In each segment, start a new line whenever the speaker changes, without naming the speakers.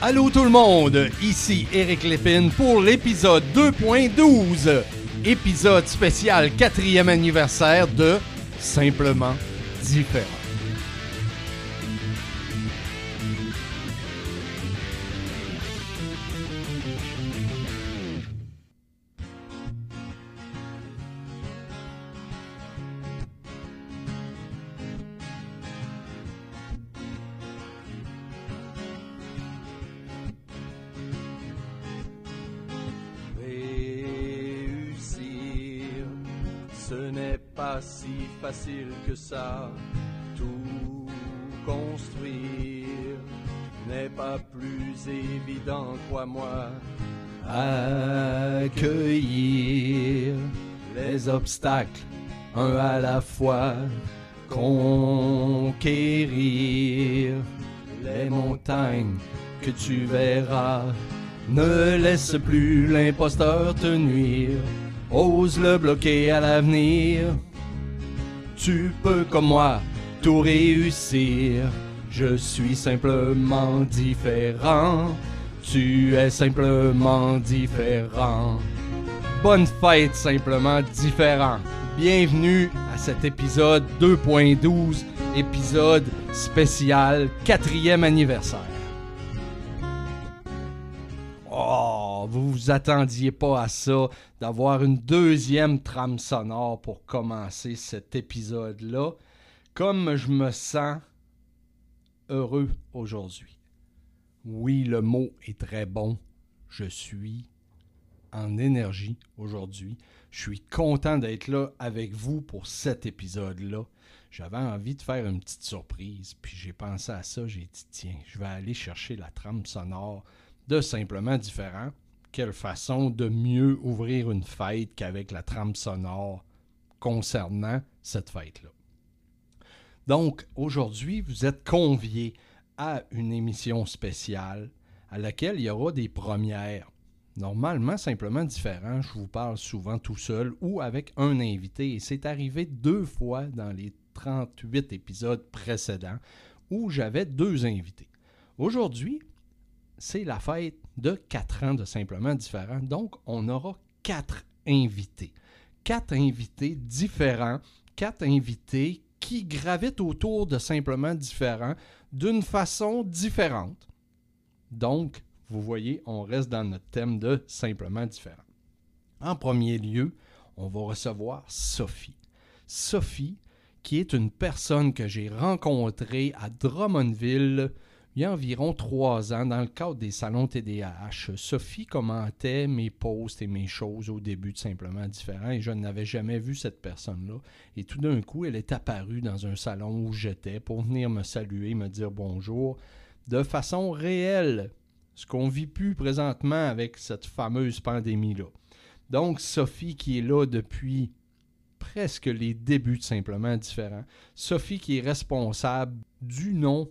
Allô tout le monde, ici Eric Lépine pour l'épisode 2.12, épisode spécial quatrième anniversaire de Simplement Différent.
Évident, crois-moi.
Accueillir les obstacles un à la fois, conquérir les montagnes que tu verras. Ne laisse plus l'imposteur te nuire, ose le bloquer à l'avenir. Tu peux comme moi tout réussir. Je suis simplement différent. Tu es simplement différent. Bonne fête simplement différent. Bienvenue à cet épisode 2.12, épisode spécial quatrième anniversaire. Oh, vous vous attendiez pas à ça, d'avoir une deuxième trame sonore pour commencer cet épisode-là. Comme je me sens heureux aujourd'hui. Oui, le mot est très bon. Je suis en énergie aujourd'hui. Je suis content d'être là avec vous pour cet épisode-là. J'avais envie de faire une petite surprise, puis j'ai pensé à ça, j'ai dit tiens, je vais aller chercher la trame sonore de simplement différent. Quelle façon de mieux ouvrir une fête qu'avec la trame sonore concernant cette fête-là. Donc, aujourd'hui, vous êtes conviés à une émission spéciale à laquelle il y aura des premières. Normalement, simplement différent, je vous parle souvent tout seul ou avec un invité. Et c'est arrivé deux fois dans les 38 épisodes précédents où j'avais deux invités. Aujourd'hui, c'est la fête de 4 ans de Simplement Différent. Donc, on aura quatre invités. Quatre invités différents, quatre invités qui gravitent autour de Simplement Différent d'une façon différente. Donc, vous voyez, on reste dans notre thème de Simplement Différent. En premier lieu, on va recevoir Sophie. Sophie, qui est une personne que j'ai rencontrée à Drummondville il y a environ trois ans, dans le cadre des salons TDAH, Sophie commentait mes posts et mes choses au début de Simplement Différent et je n'avais jamais vu cette personne-là. Et tout d'un coup, elle est apparue dans un salon où j'étais pour venir me saluer, me dire bonjour de façon réelle. Ce qu'on vit plus présentement avec cette fameuse pandémie-là. Donc, Sophie qui est là depuis presque les débuts de Simplement Différent. Sophie qui est responsable du nom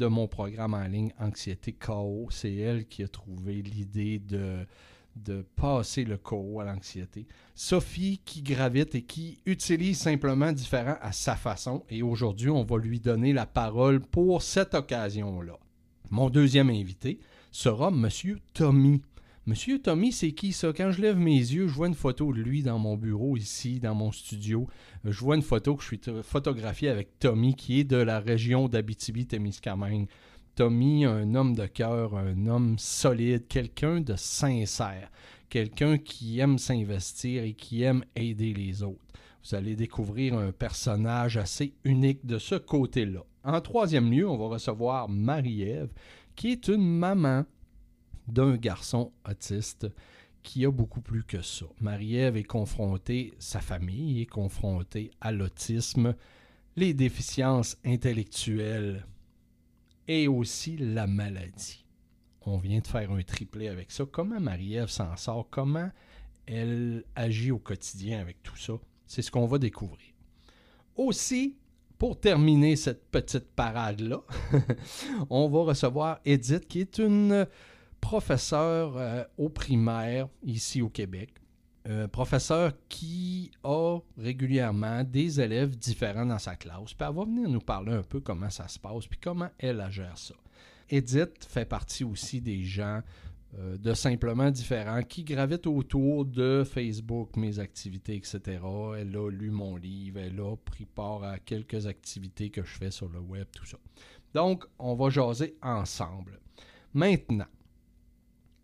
de mon programme en ligne Anxiété KO. C'est elle qui a trouvé l'idée de, passer le KO à l'anxiété. Sophie qui gravite et qui utilise simplement différent à sa façon. Et aujourd'hui, on va lui donner la parole pour cette occasion-là. Mon deuxième invité sera Monsieur Tommy. Monsieur Tommy, c'est qui ça? Quand je lève mes yeux, je vois une photo de lui dans mon bureau ici, dans mon studio. Je vois une photo que je suis photographiée avec Tommy, qui est de la région d'Abitibi-Témiscamingue. Tommy, un homme de cœur, un homme solide, quelqu'un de sincère, quelqu'un qui aime s'investir et qui aime aider les autres. Vous allez découvrir un personnage assez unique de ce côté-là. En troisième lieu, on va recevoir Marie-Ève, qui est une maman d'un garçon autiste qui a beaucoup plus que ça. Marie-Ève est confrontée, sa famille est confrontée à l'autisme, les déficiences intellectuelles et aussi la maladie. On vient de faire un triplé avec ça. Comment Marie-Ève s'en sort? Comment elle agit au quotidien avec tout ça? C'est ce qu'on va découvrir. Aussi, pour terminer cette petite parade-là, on va recevoir Edith, qui est une professeur euh, au primaire ici au Québec. Euh, professeur qui a régulièrement des élèves différents dans sa classe. Puis elle va venir nous parler un peu comment ça se passe, puis comment elle gère ça. Edith fait partie aussi des gens euh, de simplement différents qui gravitent autour de Facebook, mes activités, etc. Elle a lu mon livre, elle a pris part à quelques activités que je fais sur le web, tout ça. Donc, on va jaser ensemble. Maintenant,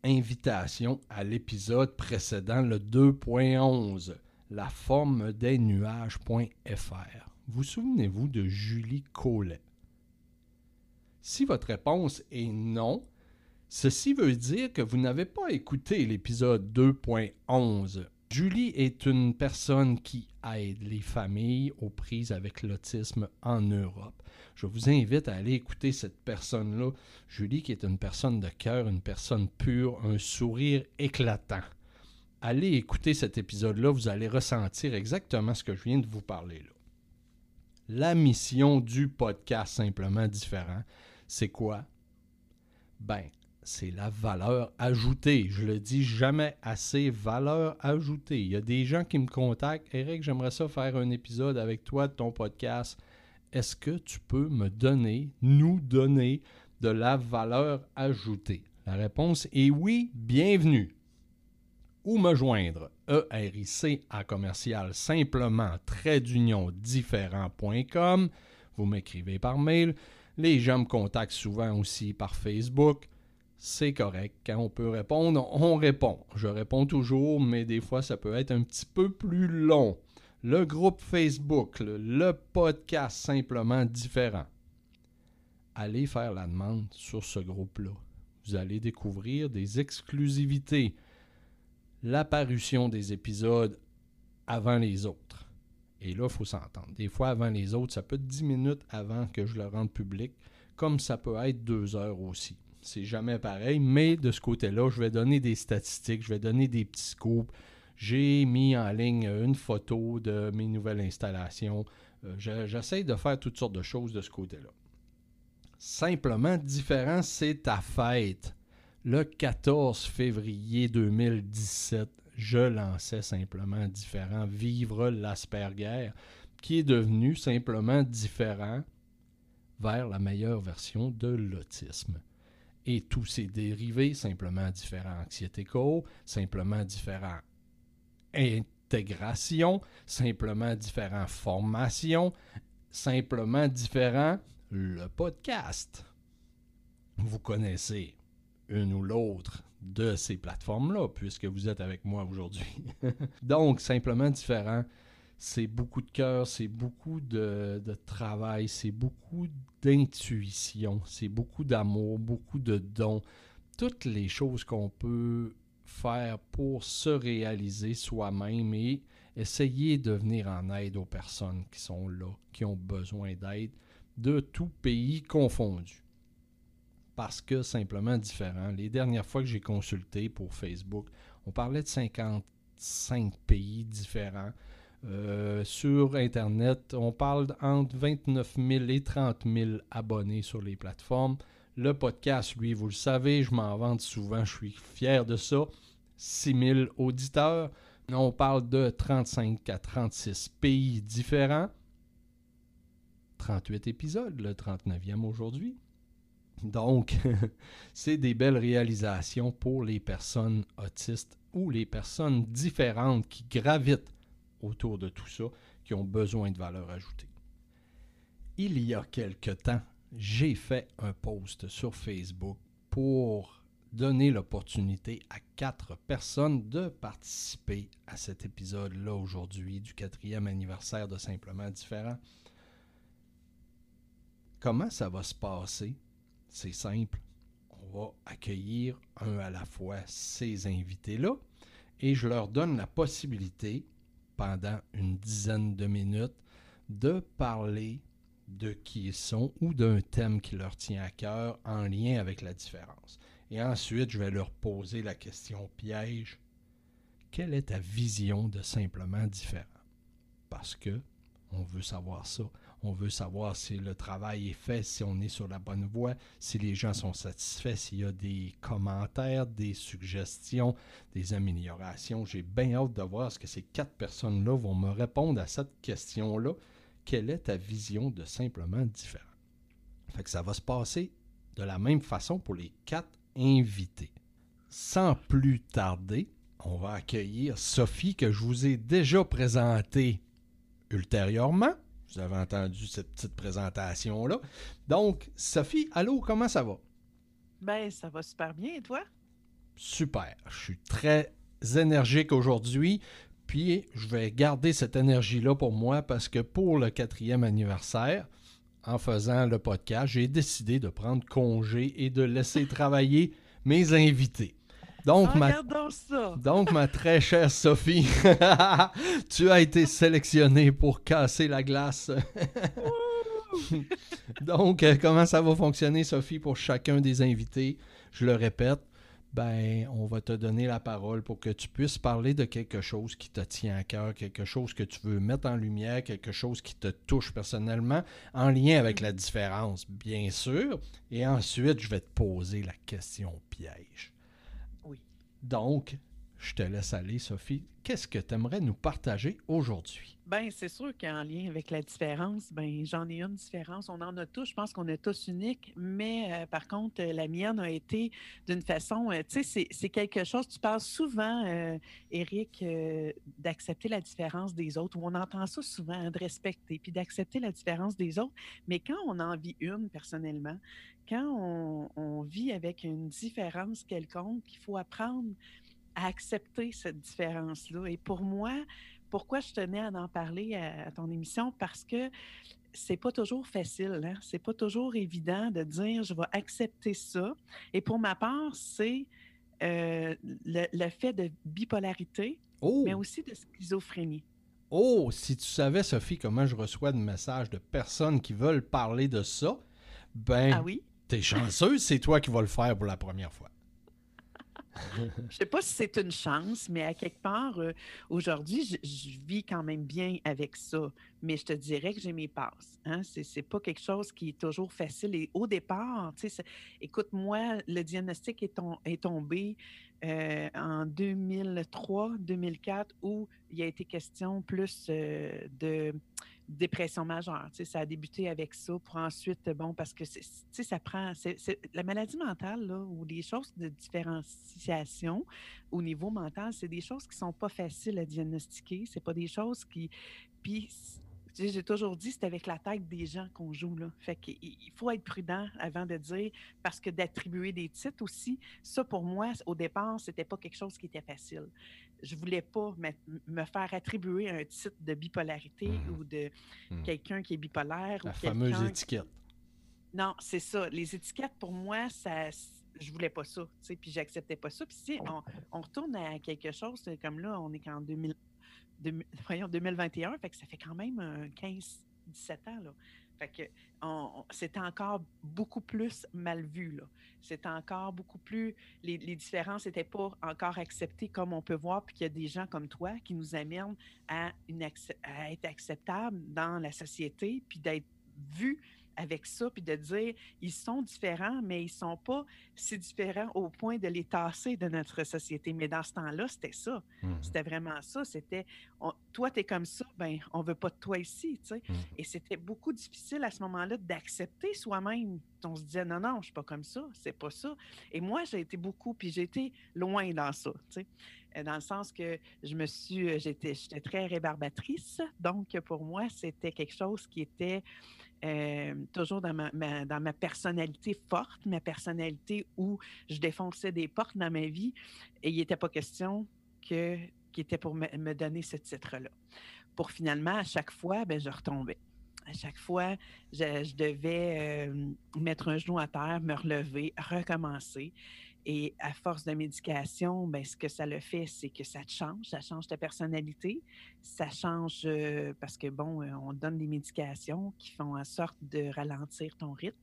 invitation à l'épisode précédent, le 2.11, la forme des nuages.fr. Vous souvenez-vous de Julie Collet? Si votre réponse est non, ceci veut dire que vous n'avez pas écouté l'épisode 2.11. Julie est une personne qui aide les familles aux prises avec l'autisme en Europe. Je vous invite à aller écouter cette personne-là, Julie, qui est une personne de cœur, une personne pure, un sourire éclatant. Allez écouter cet épisode-là, vous allez ressentir exactement ce que je viens de vous parler là. La mission du podcast Simplement Différent, c'est quoi? Ben, c'est la valeur ajoutée. Je le dis jamais assez, valeur ajoutée. Il y a des gens qui me contactent. Eric, j'aimerais ça faire un épisode avec toi de ton podcast. Est-ce que tu peux me donner, nous donner de la valeur ajoutée? La réponse est oui, bienvenue. Où me joindre? ERIC à commercial simplement trait d'union. Vous m'écrivez par mail. Les gens me contactent souvent aussi par Facebook c'est correct. Quand on peut répondre, on répond. Je réponds toujours, mais des fois, ça peut être un petit peu plus long. Le groupe Facebook, le, podcast simplement différent. Allez faire la demande sur ce groupe-là. Vous allez découvrir des exclusivités, l'apparition des épisodes avant les autres. Et là, il faut s'entendre. Des fois, avant les autres, ça peut être 10 minutes avant que je le rende public, comme ça peut être 2 heures aussi c'est jamais pareil, mais de ce côté-là, je vais donner des statistiques, je vais donner des petits scoops. J'ai mis en ligne une photo de mes nouvelles installations. Euh, j'essaie de faire toutes sortes de choses de ce côté-là. Simplement différent, c'est ta fête. Le 14 février 2017, je lançais simplement différent Vivre l'Asperger, qui est devenu simplement différent vers la meilleure version de l'autisme et tous ses dérivés, simplement différents anxiété co, simplement différents intégration, simplement différents formations, simplement différents le podcast. Vous connaissez une ou l'autre de ces plateformes-là, puisque vous êtes avec moi aujourd'hui. Donc, simplement différent c'est beaucoup de cœur, c'est beaucoup de, travail, c'est beaucoup d'intuition, c'est beaucoup d'amour, beaucoup de dons. Toutes les choses qu'on peut faire pour se réaliser soi-même et essayer de venir en aide aux personnes qui sont là, qui ont besoin d'aide, de tout pays confondu. Parce que simplement différent. Les dernières fois que j'ai consulté pour Facebook, on parlait de 55 pays différents. Euh, sur Internet, on parle entre 29 000 et 30 000 abonnés sur les plateformes. Le podcast, lui, vous le savez, je m'en vante souvent, je suis fier de ça. 6 000 auditeurs. On parle de 35 à 36 pays différents. 38 épisodes, le 39e aujourd'hui. Donc, c'est des belles réalisations pour les personnes autistes ou les personnes différentes qui gravitent autour de tout ça qui ont besoin de valeur ajoutée. Il y a quelque temps, j'ai fait un post sur Facebook pour donner l'opportunité à quatre personnes de participer à cet épisode-là aujourd'hui du quatrième anniversaire de Simplement Différent. Comment ça va se passer? C'est simple. On va accueillir un à la fois ces invités-là et je leur donne la possibilité pendant une dizaine de minutes de parler de qui ils sont ou d'un thème qui leur tient à cœur en lien avec la différence. Et ensuite, je vais leur poser la question piège. Quelle est ta vision de simplement différent? Parce que on veut savoir ça. On veut savoir si le travail est fait, si on est sur la bonne voie, si les gens sont satisfaits, s'il y a des commentaires, des suggestions, des améliorations. J'ai bien hâte de voir ce que ces quatre personnes-là vont me répondre à cette question-là. Quelle est ta vision de simplement différent? Fait que ça va se passer de la même façon pour les quatre invités. Sans plus tarder, on va accueillir Sophie que je vous ai déjà présentée ultérieurement. Vous avez entendu cette petite présentation-là. Donc, Sophie, allô, comment ça va?
Ben, ça va super bien, et toi?
Super. Je suis très énergique aujourd'hui. Puis, je vais garder cette énergie-là pour moi parce que pour le quatrième anniversaire, en faisant le podcast, j'ai décidé de prendre congé et de laisser travailler mes invités. Donc,
Ah,
ma,
Regardons ça.
donc, ma très chère Sophie, tu as été sélectionnée pour casser la glace. Donc, euh, comment ça va fonctionner, Sophie, pour chacun des invités? Je le répète, ben, on va te donner la parole pour que tu puisses parler de quelque chose qui te tient à cœur, quelque chose que tu veux mettre en lumière, quelque chose qui te touche personnellement, en lien avec la différence, bien sûr. Et ensuite, je vais te poser la question piège.
Oui.
Donc, je te laisse aller, Sophie. Qu'est-ce que tu aimerais nous partager aujourd'hui?
Ben, c'est sûr qu'en lien avec la différence, ben, j'en ai une différence. On en a tous. Je pense qu'on est tous uniques. Mais euh, par contre, euh, la mienne a été d'une façon, euh, tu sais, c'est- quelque chose, tu parles souvent, euh, Eric, d'accepter la différence des autres, on entend ça souvent, hein, de respecter, puis d'accepter la différence des autres. Mais quand on en vit une, personnellement, quand on, on vit avec une différence quelconque, il faut apprendre à accepter cette différence-là? Et pour moi, pourquoi je tenais à en parler à, à ton émission? Parce que c'est pas toujours facile, hein? c'est pas toujours évident de dire je vais accepter ça. Et pour ma part, c'est euh, le, le fait de bipolarité,
Oh!
mais aussi de schizophrénie.
Oh, si tu savais, Sophie, comment je reçois de messages de personnes qui veulent parler de ça, ben,
Ah oui?
t'es chanceuse, c'est toi qui vas le faire pour la première fois.
Je sais pas si c'est une chance, mais à quelque part, euh, aujourd'hui, je, vis quand même bien avec ça. Mais je te dirais que j'ai mes passes. Hein? C'est, pas quelque chose qui est toujours facile. Et au départ, tu sais, c'est- écoute, moi, le diagnostic est, tom- est tombé euh, en 2003-2004 où il a été question plus euh, de dépression majeure. Tu sais, ça a débuté avec ça pour ensuite, bon, parce que tu sais, ça prend. c'est- c'est- la maladie mentale, là, ou les choses de différenciation au niveau mental, c'est des choses qui sont pas faciles à diagnostiquer. C'est pas des choses qui. Puis, j'ai toujours dit, c'est avec la tête des gens qu'on joue. Là. Fait qu'il il faut être prudent avant de dire, parce que d'attribuer des titres aussi, ça pour moi, au départ, c'était pas quelque chose qui était facile. Je voulais pas me, faire attribuer un titre de bipolarité
Mhm.
ou de
Mhm.
quelqu'un qui est bipolaire
La
ou
fameuse étiquette.
non, c'est ça. Les étiquettes, pour moi, ça, je voulais pas ça. tu sais, Puis j'acceptais pas ça. Puis si on, on retourne à quelque chose, comme là, on est qu'en 2000, 2000 voyons, 2021, fait que ça fait quand même un 15, 17 ans. Là. Fait que c'était encore beaucoup plus mal vu. C'était encore beaucoup plus. Les, les différences n'étaient pas encore acceptées comme on peut voir, puis qu'il y a des gens comme toi qui nous amènent à, une à être acceptables dans la société, puis d'être vus avec ça, puis de dire ils sont différents, mais ils sont pas si différents au point de les tasser de notre société. Mais dans ce temps-là, c'était ça.
Mhm.
C'était vraiment ça. C'était on- toi, tu es comme ça, ben on veut pas de toi ici. tu sais.
Mhm.
Et c'était beaucoup difficile à ce moment-là d'accepter soi-même. On se disait non, non, je suis pas comme ça, c'est pas ça. Et moi, j'ai été beaucoup, puis j'ai été loin dans ça. tu sais. Euh, Dans le sens que je me suis, euh, j'étais, j'étais très rébarbatrice. Donc, pour moi, c'était quelque chose qui était euh, toujours dans ma, dans ma personnalité forte, ma personnalité où je défonçais des portes dans ma vie. Et il n'était pas question que, qui était pour me, me donner ce titre-là. Pour finalement, à chaque fois, ben, je retombais. À chaque fois, je, je devais euh, mettre un genou à terre, me relever, recommencer. Et à force de médication, ben, ce que ça le fait, c'est que ça te change, ça change ta personnalité, ça change euh, parce que, bon, euh, on donne des médications qui font en sorte de ralentir ton rythme,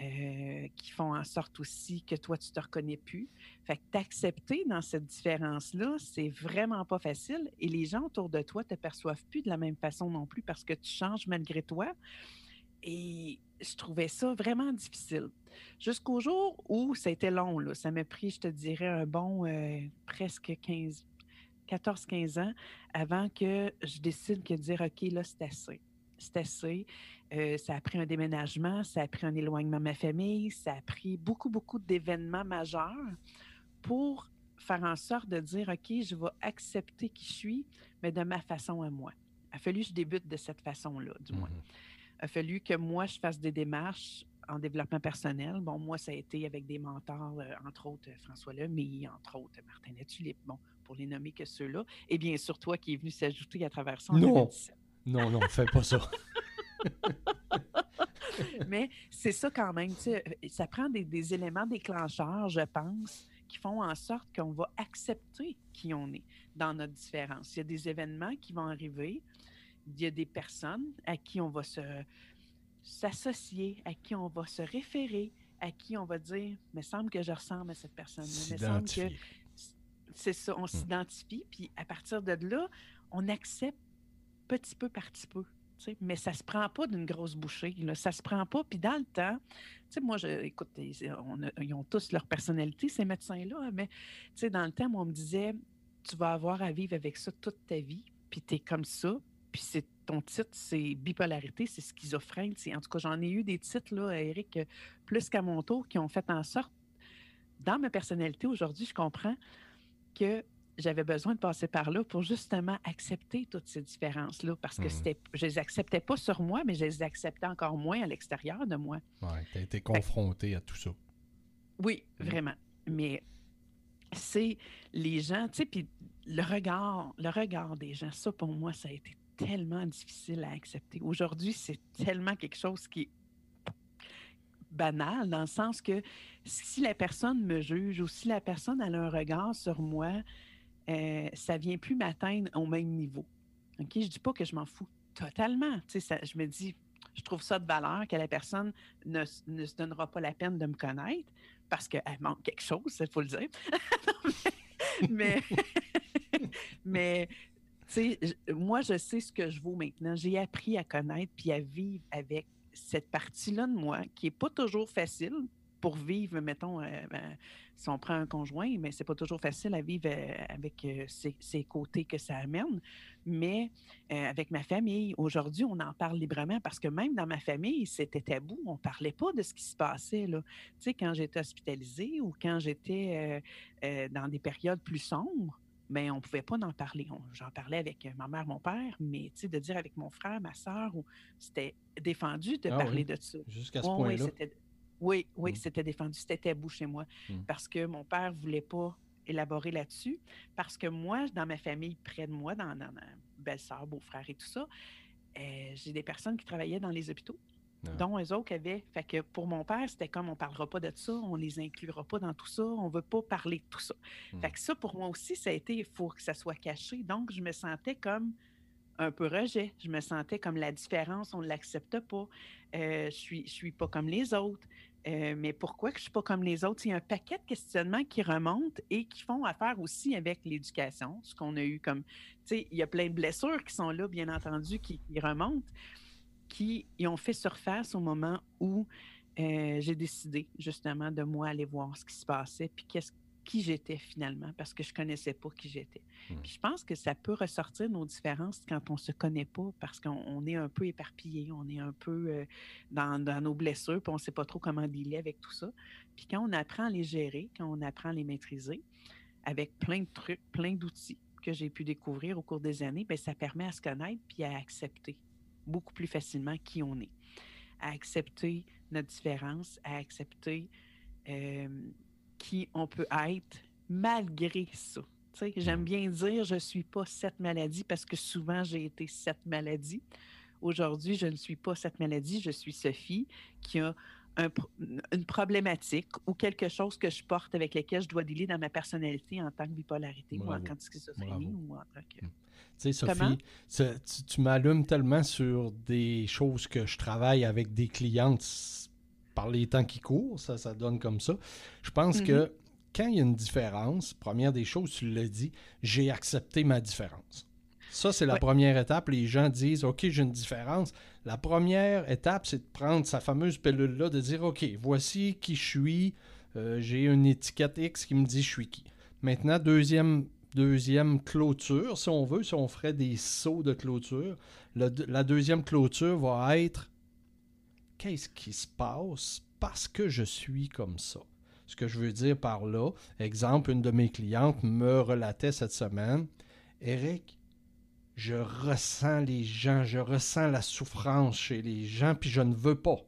euh, qui font en sorte aussi que toi, tu te reconnais plus. Fait que t'accepter dans cette différence-là, c'est vraiment pas facile. Et les gens autour de toi te perçoivent plus de la même façon non plus parce que tu changes malgré toi. Et je trouvais ça vraiment difficile. Jusqu'au jour où ça a été long, là. ça m'a pris, je te dirais, un bon euh, presque 15, 14-15 ans avant que je décide de dire OK, là, c'est assez. c'est assez. Euh, ça a pris un déménagement, ça a pris un éloignement de ma famille, ça a pris beaucoup, beaucoup d'événements majeurs pour faire en sorte de dire, OK, je vais accepter qui je suis, mais de ma façon à moi. Il a fallu que je débute de cette façon-là, du moins.
Mhm.
Il a fallu que moi, je fasse des démarches en développement personnel. Bon, moi, ça a été avec des mentors, euh, entre autres euh, François Lemay, entre autres Martin Latulippe, bon, pour les nommer que ceux-là. Et bien sûr, toi qui es venu s'ajouter à travers ça
Non.
2017.
Non, non, fais pas ça.
Mais c'est ça quand même. tu sais, Ça prend des, des éléments déclencheurs, je pense, qui font en sorte qu'on va accepter qui on est dans notre différence. Il y a des événements qui vont arriver, il y a des personnes à qui on va se s'associer, à qui on va se référer, à qui on va dire, me semble que je ressemble à cette personne-là. Que c'est ça, on s'identifie, puis à partir de là, on accepte petit peu par petit peu. Mais ça se prend pas d'une grosse bouchée. Là. Ça se prend pas. Puis dans le temps, tu sais, moi, je, écoute, ils, on a- ils ont tous leur personnalité, ces médecins-là, mais tu sais, dans le temps, moi, on me disait, tu vas avoir à vivre avec ça toute ta vie, puis tu es comme ça, puis c'est ton titre, c'est bipolarité, c'est schizophrène. En tout cas, j'en ai eu des titres, là, Eric, euh, plus qu'à mon tour, qui ont fait en sorte, dans ma personnalité aujourd'hui, je comprends que j'avais besoin de passer par là pour justement accepter toutes ces différences-là, parce que
Mhm.
c'était, je les acceptais pas sur moi, mais je les acceptais encore moins à l'extérieur de moi.
Ouais, t'as été confronté à tout ça.
Oui,
Mhm.
vraiment. Mais c'est les gens, tu sais, puis le regard, le regard des gens, ça pour moi, ça a été tellement difficile à accepter. Aujourd'hui, c'est tellement quelque chose qui est banal dans le sens que si la personne me juge ou si la personne a un regard sur moi, euh, ça vient plus m'atteindre au même niveau. OK? Je dis pas que je m'en fous totalement. Ça- je me dis, je trouve ça de valeur que la personne ne, se donnera pas la peine de me connaître parce qu'elle manque quelque chose, il faut le dire. mais, mais moi, je sais ce que je vaux maintenant. J'ai appris à connaître puis à vivre avec cette partie-là de moi qui n'est pas toujours facile pour vivre, mettons, euh, ben, si on prend un conjoint, mais c'est pas toujours facile à vivre euh, avec euh, ces, ces côtés que ça amène. Mais avec ma famille, aujourd'hui, on en parle librement parce que même dans ma famille, c'était tabou. On parlait pas de ce qui se passait. Tu sais, quand j'étais hospitalisée ou quand j'étais dans des périodes plus sombres, mais on ne pouvait pas en parler. J'en parlais avec euh, ma mère, mon père, mais tu sais, de dire avec mon frère, ma soeur, c'était défendu de
Ah
parler
oui.
de ça.
Jusqu'à ce
oui,
point-là.
c'était- oui, oui,
Mm.
c'était défendu. C'était tabou chez moi
Mm.
parce que mon père ne voulait pas élaborer là-dessus. Parce que moi, dans ma famille, près de moi, dans, dans ma belle-sœur, beau-frère et tout ça, euh, j'ai des personnes qui travaillaient dans les hôpitaux, Dont eux autres avaient. Fait que pour mon père, c'était comme on ne parlera pas de ça, on les inclura pas dans tout ça, on ne veut pas parler de tout ça.
Mm.
Fait que ça, pour moi aussi, ça a été, il faut que ça soit caché. Donc, je me sentais comme un peu rejet. Je me sentais comme la différence, on ne l'accepte pas. Euh, je suis, je suis pas comme les autres. Euh, mais pourquoi que je suis pas comme les autres? Il y a un paquet de questionnements qui remontent et qui font affaire aussi avec l'éducation, ce qu'on a eu comme... Tu sais, il y a plein de blessures qui sont là, bien entendu, qui, qui remontent, qui ont fait surface au moment où euh, j'ai décidé justement de moi aller voir ce qui se passait, puis qu'est-ce qui j'étais finalement, parce que je connaissais pas qui j'étais.
Mm.
Puis je pense que ça peut ressortir nos différences quand on se connaît pas, parce qu'on on est un peu éparpillé, on est un peu euh, dans, dans nos blessures, puis on sait pas trop comment dealer avec tout ça. Puis quand on apprend à les gérer, quand on apprend à les maîtriser, avec plein de trucs, plein d'outils que j'ai pu découvrir au cours des années, bien, ça permet à se connaître puis à accepter beaucoup plus facilement qui on est, à accepter notre différence, à accepter euh, qui on peut être malgré ça. J'aime bien dire je ne suis pas cette maladie parce que souvent j'ai été cette maladie. Aujourd'hui, je ne suis pas cette maladie, je suis Sophie qui a un une problématique ou quelque chose que je porte avec lequel je dois dealer dans ma personnalité en tant que bipolarité ou en
Bravo.
tant que schizophrénie
Bravo.
ou en tant que...
Tu sais? Sophie, ça- tu, tu m'allumes tellement sur des choses que je travaille avec des clientes par les temps qui courent, ça, ça donne comme ça. Je pense
Mhm.
que quand il y a une différence, première des choses, tu l'as dit, j'ai accepté ma différence. Ça, c'est la
Ouais.
première étape. Les gens disent, OK, j'ai une différence. La première étape, c'est de prendre sa fameuse pilule-là, de dire, OK, voici qui je suis. Euh, j'ai une étiquette X qui me dit je suis qui. Maintenant, deuxième deuxième clôture, si on veut, si on ferait des sauts de clôture, la deuxième clôture va être qu'est-ce qui se passe parce que je suis comme ça? Ce que je veux dire par là, exemple, une de mes clientes me relatait cette semaine, Eric, je ressens les gens, je ressens la souffrance chez les gens, puis je ne veux pas.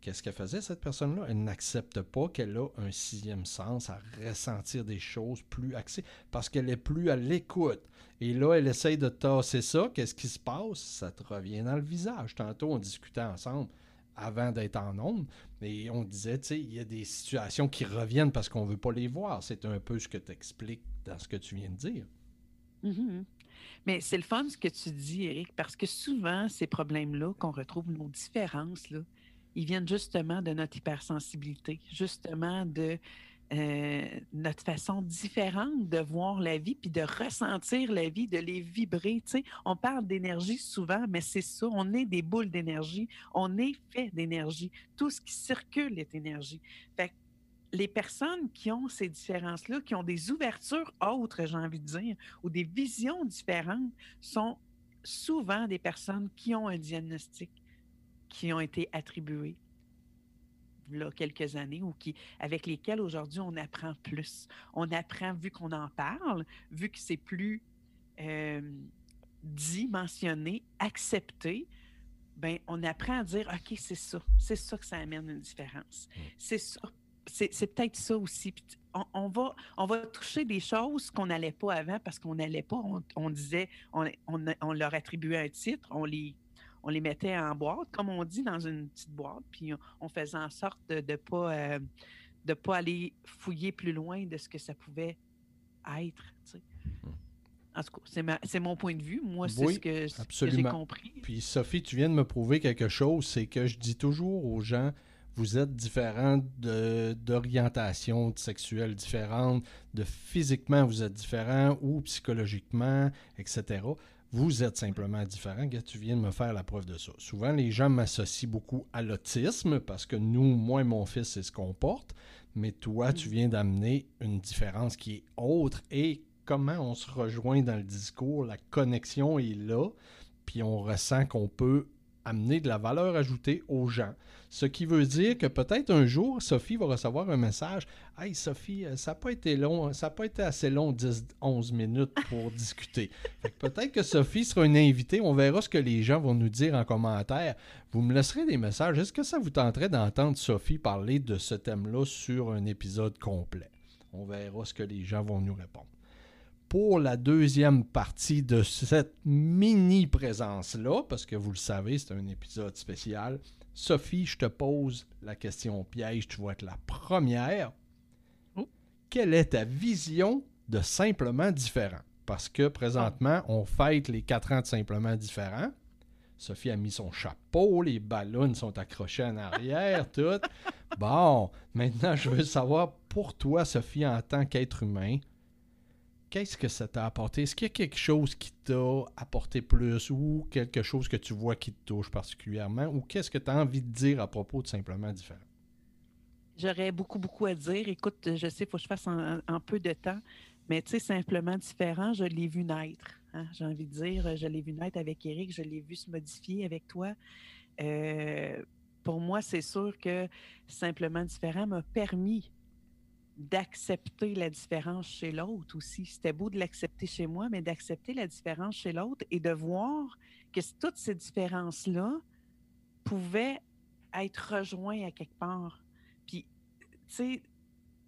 Qu'est-ce qu'elle faisait, cette personne-là? Elle n'accepte pas qu'elle a un sixième sens à ressentir des choses plus axées parce qu'elle est plus à l'écoute. Et là, elle essaye de tasser ça. Qu'est-ce qui se passe? Ça te revient dans le visage. Tantôt, on discutait ensemble avant d'être en ondes, et on disait, tu sais, il y a des situations qui reviennent parce qu'on ne veut pas les voir. C'est un peu ce que tu expliques dans ce que tu viens de dire.
Mm-hmm. Mais c'est le fun ce que tu dis, Eric, parce que souvent, ces problèmes-là, qu'on retrouve nos différences, là, ils viennent justement de notre hypersensibilité, justement de euh, notre façon différente de voir la vie, puis de ressentir la vie, de les vibrer. On parle d'énergie souvent, mais c'est ça, on est des boules d'énergie, on est fait d'énergie. Tout ce qui circule est énergie. Fait les personnes qui ont ces différences-là, qui ont des ouvertures autres, j'ai envie de dire, ou des visions différentes, sont souvent des personnes qui ont un diagnostic qui ont été attribués là, quelques années ou qui, avec lesquels aujourd'hui on apprend plus. On apprend vu qu'on en parle, vu que c'est plus euh, dit, mentionné, accepté, ben, on apprend à dire OK, c'est ça, c'est ça que ça amène une différence. Mmh. C'est ça. C'est peut-être ça aussi. On, va, on va toucher des choses qu'on n'allait pas avant parce qu'on n'allait pas. On, disait, on, on, leur attribuait un titre, on les on les mettait en boîte, comme on dit, dans une petite boîte, puis on, faisait en sorte de ne pas, euh, pas aller fouiller plus loin de ce que ça pouvait être. Hmm. En tout cas, c'est mon point de vue. Moi, c'est ce que, j'ai compris.
Puis, Sophie, tu viens de me prouver quelque chose, c'est que je dis toujours aux gens, vous êtes différents d'orientation sexuelle différente, de physiquement vous êtes différent ou psychologiquement, etc vous êtes simplement différent. tu viens de me faire la preuve de ça. Souvent, les gens m'associent beaucoup à l'autisme parce que nous, moi et mon fils, c'est ce qu'on porte. Mais toi, tu viens d'amener une différence qui est autre. Et comment on se rejoint dans le discours, la connexion est là. Puis on ressent qu'on peut amener de la valeur ajoutée aux gens. Ce qui veut dire que peut-être un jour, Sophie va recevoir un message Hey Sophie, euh, ça n'a pas été long, ça n'a pas été assez long, 10-11 minutes pour discuter. Peut-être que Sophie sera une invitée. On verra ce que les gens vont nous dire en commentaire. Vous me laisserez des messages. Est-ce que ça vous tenterait d'entendre Sophie parler de ce thème-là sur un épisode complet? On verra ce que les gens vont nous répondre pour la deuxième partie de cette mini présence-là, parce que vous le savez, c'est un épisode spécial. Sophie, je te pose la question piège, tu vas être la première. Oh. Quelle est ta vision de Simplement Différent? Parce que présentement, on fête les quatre ans de Simplement Différent. Sophie a mis son chapeau, les ballons sont accrochés en arrière, tout. Bon, maintenant, je veux savoir pour toi, Sophie, en tant qu'être humain, qu'est-ce que ça t'a apporté? Est-ce qu'il y a quelque chose qui t'a apporté plus ou quelque chose que tu vois qui te touche particulièrement? Ou qu'est-ce que tu as envie de dire à propos de Simplement Différent?
J'aurais beaucoup, beaucoup à dire. Écoute, je sais, il faut que je fasse un, peu de temps, mais tu sais, Simplement Différent, je l'ai vu naître. Hein, j'ai envie de dire, je l'ai vu naître avec Eric, je l'ai vu se modifier avec toi. Euh, pour moi, c'est sûr que Simplement Différent m'a permis d'accepter la différence chez l'autre aussi. C'était beau de l'accepter chez moi, mais d'accepter la différence chez l'autre et de voir que toutes ces différences-là pouvaient être rejointes à quelque part. Puis, tu sais,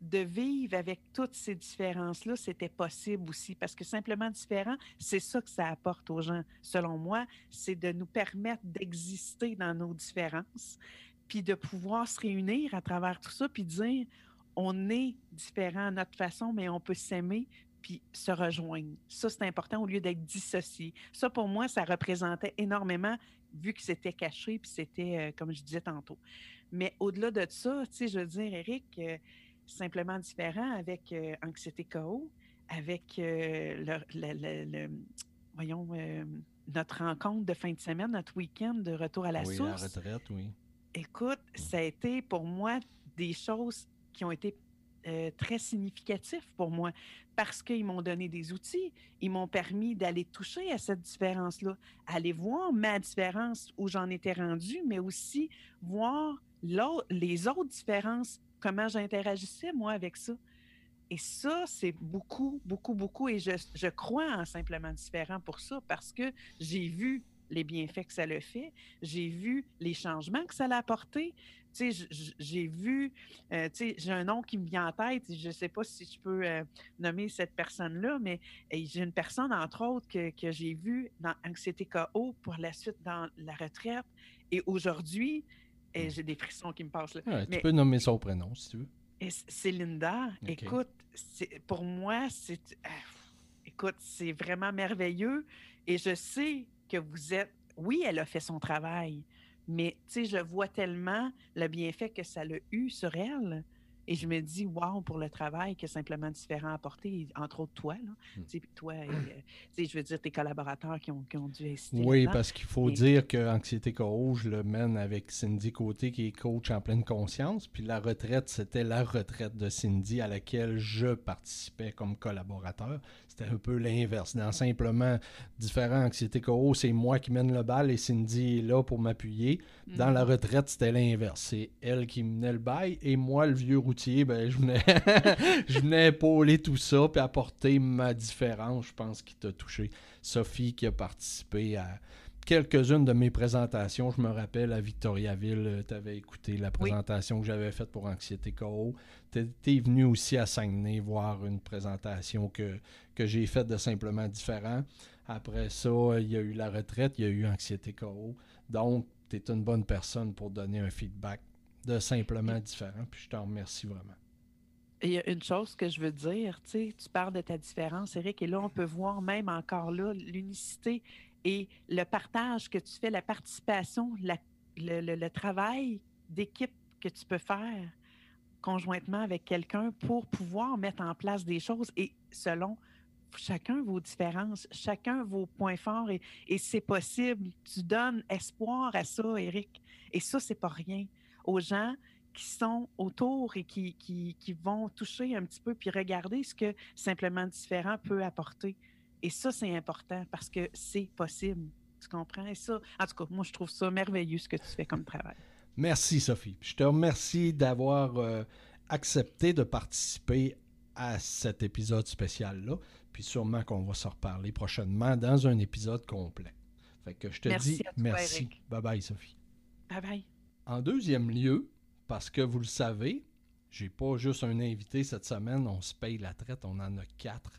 de vivre avec toutes ces différences-là, c'était possible aussi, parce que simplement différent, c'est ça que ça apporte aux gens, selon moi, c'est de nous permettre d'exister dans nos différences, puis de pouvoir se réunir à travers tout ça, puis dire, on est différent à notre façon, mais on peut s'aimer puis se rejoindre. Ça, c'est important au lieu d'être dissocié. Ça, pour moi, ça représentait énormément, vu que c'était caché, puis c'était, euh, comme je disais tantôt. Mais au-delà de ça, tu sais, je veux dire, Eric, euh, simplement différent avec euh, Anxiété KO, avec le, voyons, notre rencontre de fin de semaine, notre week-end de retour à la
oui,
source.
la retraite, oui.
Écoute, ça a été pour moi des choses qui ont été euh, très significatif pour moi parce qu'ils m'ont donné des outils, ils m'ont permis d'aller toucher à cette différence-là, aller voir ma différence où j'en étais rendue, mais aussi voir les autres différences, comment j'interagissais moi avec ça. Et ça, c'est beaucoup, beaucoup, beaucoup. Et je, je, crois en simplement différent pour ça parce que j'ai vu les bienfaits que ça le fait, j'ai vu les changements que ça l'a apporté. Tu sais, j'ai vu, euh, tu sais, j'ai un nom qui me vient en tête, je ne sais pas si je peux euh, nommer cette personne-là, mais j'ai une personne, entre autres, que, que j'ai vue dans Anxiété KO pour la suite dans la retraite. Et aujourd'hui, et j'ai des frissons qui me passent là.
tu peux nommer son prénom si tu veux.
C'est Linda. Écoute, pour moi, c'est. Ah, écoute, c'est vraiment merveilleux. Et je sais que vous êtes. Oui, elle a fait son travail, mais tu sais, je vois tellement le bienfait que ça l'a eu sur elle. Et je me dis, wow, pour le travail que simplement différent apporté, entre autres toi, là. Tu sais, toi, euh, je veux dire, tes collaborateurs qui ont, qui ont dû
assister. Oui, parce qu'il faut dire que Anxiété Co, je le mène avec Cindy Côté, qui est coach en pleine conscience. Puis la retraite, c'était la retraite de Cindy à laquelle je participais comme collaborateur. C'était un peu l'inverse. Dans simplement différent Anxiété Co, c'est moi qui mène le bal et Cindy est là pour m'appuyer. Dans la mm-hmm. retraite, c'était l'inverse. C'est elle qui menait le bail et moi, le vieux routier, ben, je venais, je venais épauler tout ça puis apporter ma différence, je pense, qui t'a touché. Sophie qui a participé à quelques-unes de mes présentations. Je me rappelle à Victoriaville, euh, tu avais écouté la présentation que j'avais faite pour Anxiété KO. Tu es, venu aussi à Saguenay voir une présentation que, que j'ai faite de simplement différent. Après ça, il y a eu la retraite, il y a eu Anxiété KO. Donc, tu es une bonne personne pour donner un feedback de simplement différent. Puis je t'en remercie vraiment.
Il y a une chose que je veux dire, tu sais, tu parles de ta différence, Eric, et là, on peut voir même encore là l'unicité et le partage que tu fais, la participation, le, travail d'équipe que tu peux faire conjointement avec quelqu'un pour pouvoir mettre en place des choses et selon chacun vos différences, chacun vos points forts et, c'est possible. Tu donnes espoir à ça, Eric. Et ça, c'est pas rien. Aux gens qui sont autour et qui, qui, vont toucher un petit peu puis regarder ce que simplement différent peut apporter. Et ça, c'est important parce que c'est possible. Tu comprends? Et ça, en tout cas, moi, je trouve ça merveilleux ce que tu fais comme travail.
Merci, Sophie. Je te remercie d'avoir euh, accepté de participer à cet épisode spécial-là. Puis sûrement qu'on va se reparler prochainement dans un épisode complet. Fait que je te dis merci. Bye bye, Sophie.
Bye bye.
En deuxième lieu, parce que vous le savez, j'ai pas juste un invité cette semaine, on se paye la traite, on en a quatre.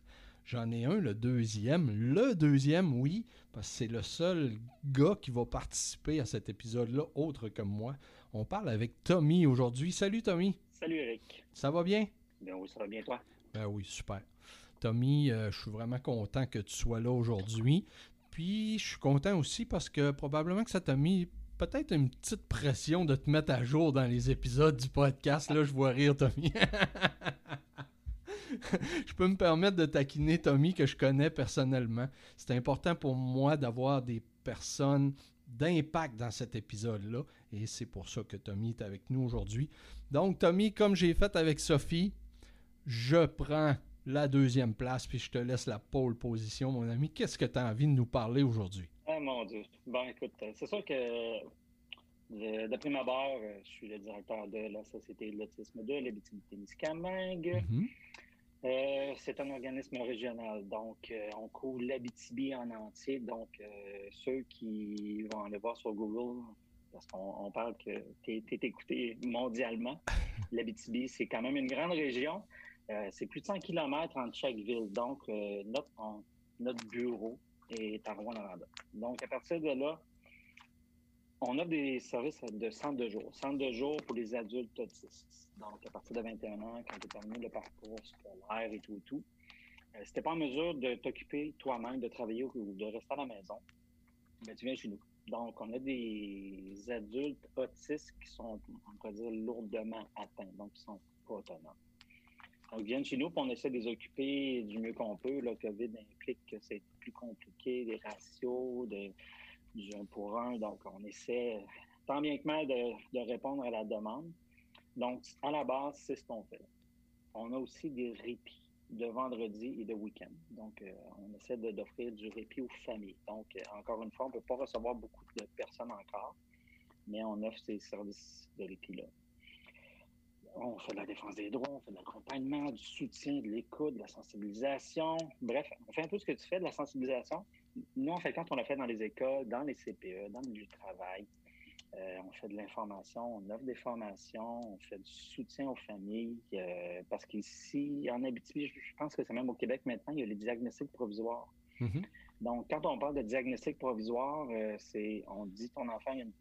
J'en ai un, le deuxième. Le deuxième, oui, parce que c'est le seul gars qui va participer à cet épisode-là, autre que moi. On parle avec Tommy aujourd'hui. Salut Tommy.
Salut Eric.
Ça va bien?
Ben oui, ça va bien toi?
Ben oui, super. Tommy, euh, je suis vraiment content que tu sois là aujourd'hui. Puis je suis content aussi parce que probablement que ça t'a mis peut-être une petite pression de te mettre à jour dans les épisodes du podcast. Là, je vois rire, Tommy. je peux me permettre de taquiner Tommy que je connais personnellement. C'est important pour moi d'avoir des personnes d'impact dans cet épisode-là. Et c'est pour ça que Tommy est avec nous aujourd'hui. Donc, Tommy, comme j'ai fait avec Sophie, je prends la deuxième place, puis je te laisse la pole position, mon ami. Qu'est-ce que tu as envie de nous parler aujourd'hui?
Oh mon Dieu. Bon, écoute, c'est sûr que d'après ma barre, je suis le directeur de la Société de l'autisme de l'Abitibi-Témiscamingue. Mm-hmm. Euh, c'est un organisme régional, donc euh, on couvre l'Abitibi en entier. Donc, euh, ceux qui vont aller voir sur Google, parce qu'on parle que tu es, écouté mondialement, l'Abitibi, c'est quand même une grande région. c'est plus de 100 km entre chaque ville. Donc, notre, notre bureau est à Rouen-Noranda. Donc, à partir de là, on a des services de centre de jour. Centre de jour pour les adultes autistes. Donc, à partir de 21 ans, quand tu terminé le parcours scolaire et tout et tout, euh, si tu pas en mesure de t'occuper toi-même, de travailler ou de rester à la maison, ben, tu viens chez nous. Donc, on a des adultes autistes qui sont, on pourrait dire, lourdement atteints, donc qui sont pas autonomes. Donc, ils viennent chez nous, pour on essaie de les occuper du mieux qu'on peut. Le COVID implique que c'est plus compliqué, des ratios, de, du un pour un. Donc, on essaie tant bien que mal de, répondre à la demande. Donc, à la base, c'est ce qu'on fait. on a aussi des répits de vendredi et de week-end. Donc, euh, on essaie d'offrir du répit aux familles. Donc, euh, encore une fois, on ne peut pas recevoir beaucoup de personnes encore, mais on offre ces services de répit-là. On fait de la défense des droits, on fait de l'accompagnement, du soutien, de l'écoute, de la sensibilisation. Bref, on fait un peu ce que tu fais, de la sensibilisation. Nous, en fait, quand on l'a fait dans les écoles, dans les CPE, dans le milieu de travail, euh, on fait de l'information, on offre des formations, on fait du soutien aux familles. Euh, parce qu'ici, en Abitibi, je pense que c'est même au Québec maintenant, il y a les diagnostics provisoires. Mm-hmm. Donc, quand on parle de diagnostic provisoire, euh, c'est on dit ton enfant a une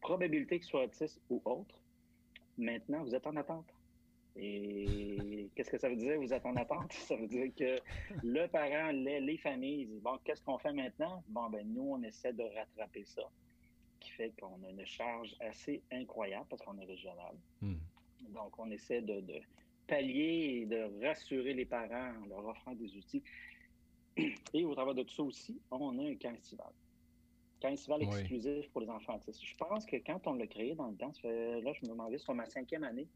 probabilité qu'il soit autiste ou autre. Maintenant, vous êtes en attente. Et qu'est-ce que ça veut dire, vous êtes en attente? Ça veut dire que le parent, les, les familles, disent, bon, qu'est-ce qu'on fait maintenant? Bon, ben nous, on essaie de rattraper ça qui fait qu'on a une charge assez incroyable parce qu'on est régional. Hmm. Donc, on essaie de, pallier et de rassurer les parents en leur offrant des outils. Et au travers de tout ça aussi, on a un camp estival. Camp estival exclusif pour les enfants Je pense que quand on l'a créé dans le temps, là, je me demandais sur ma cinquième année,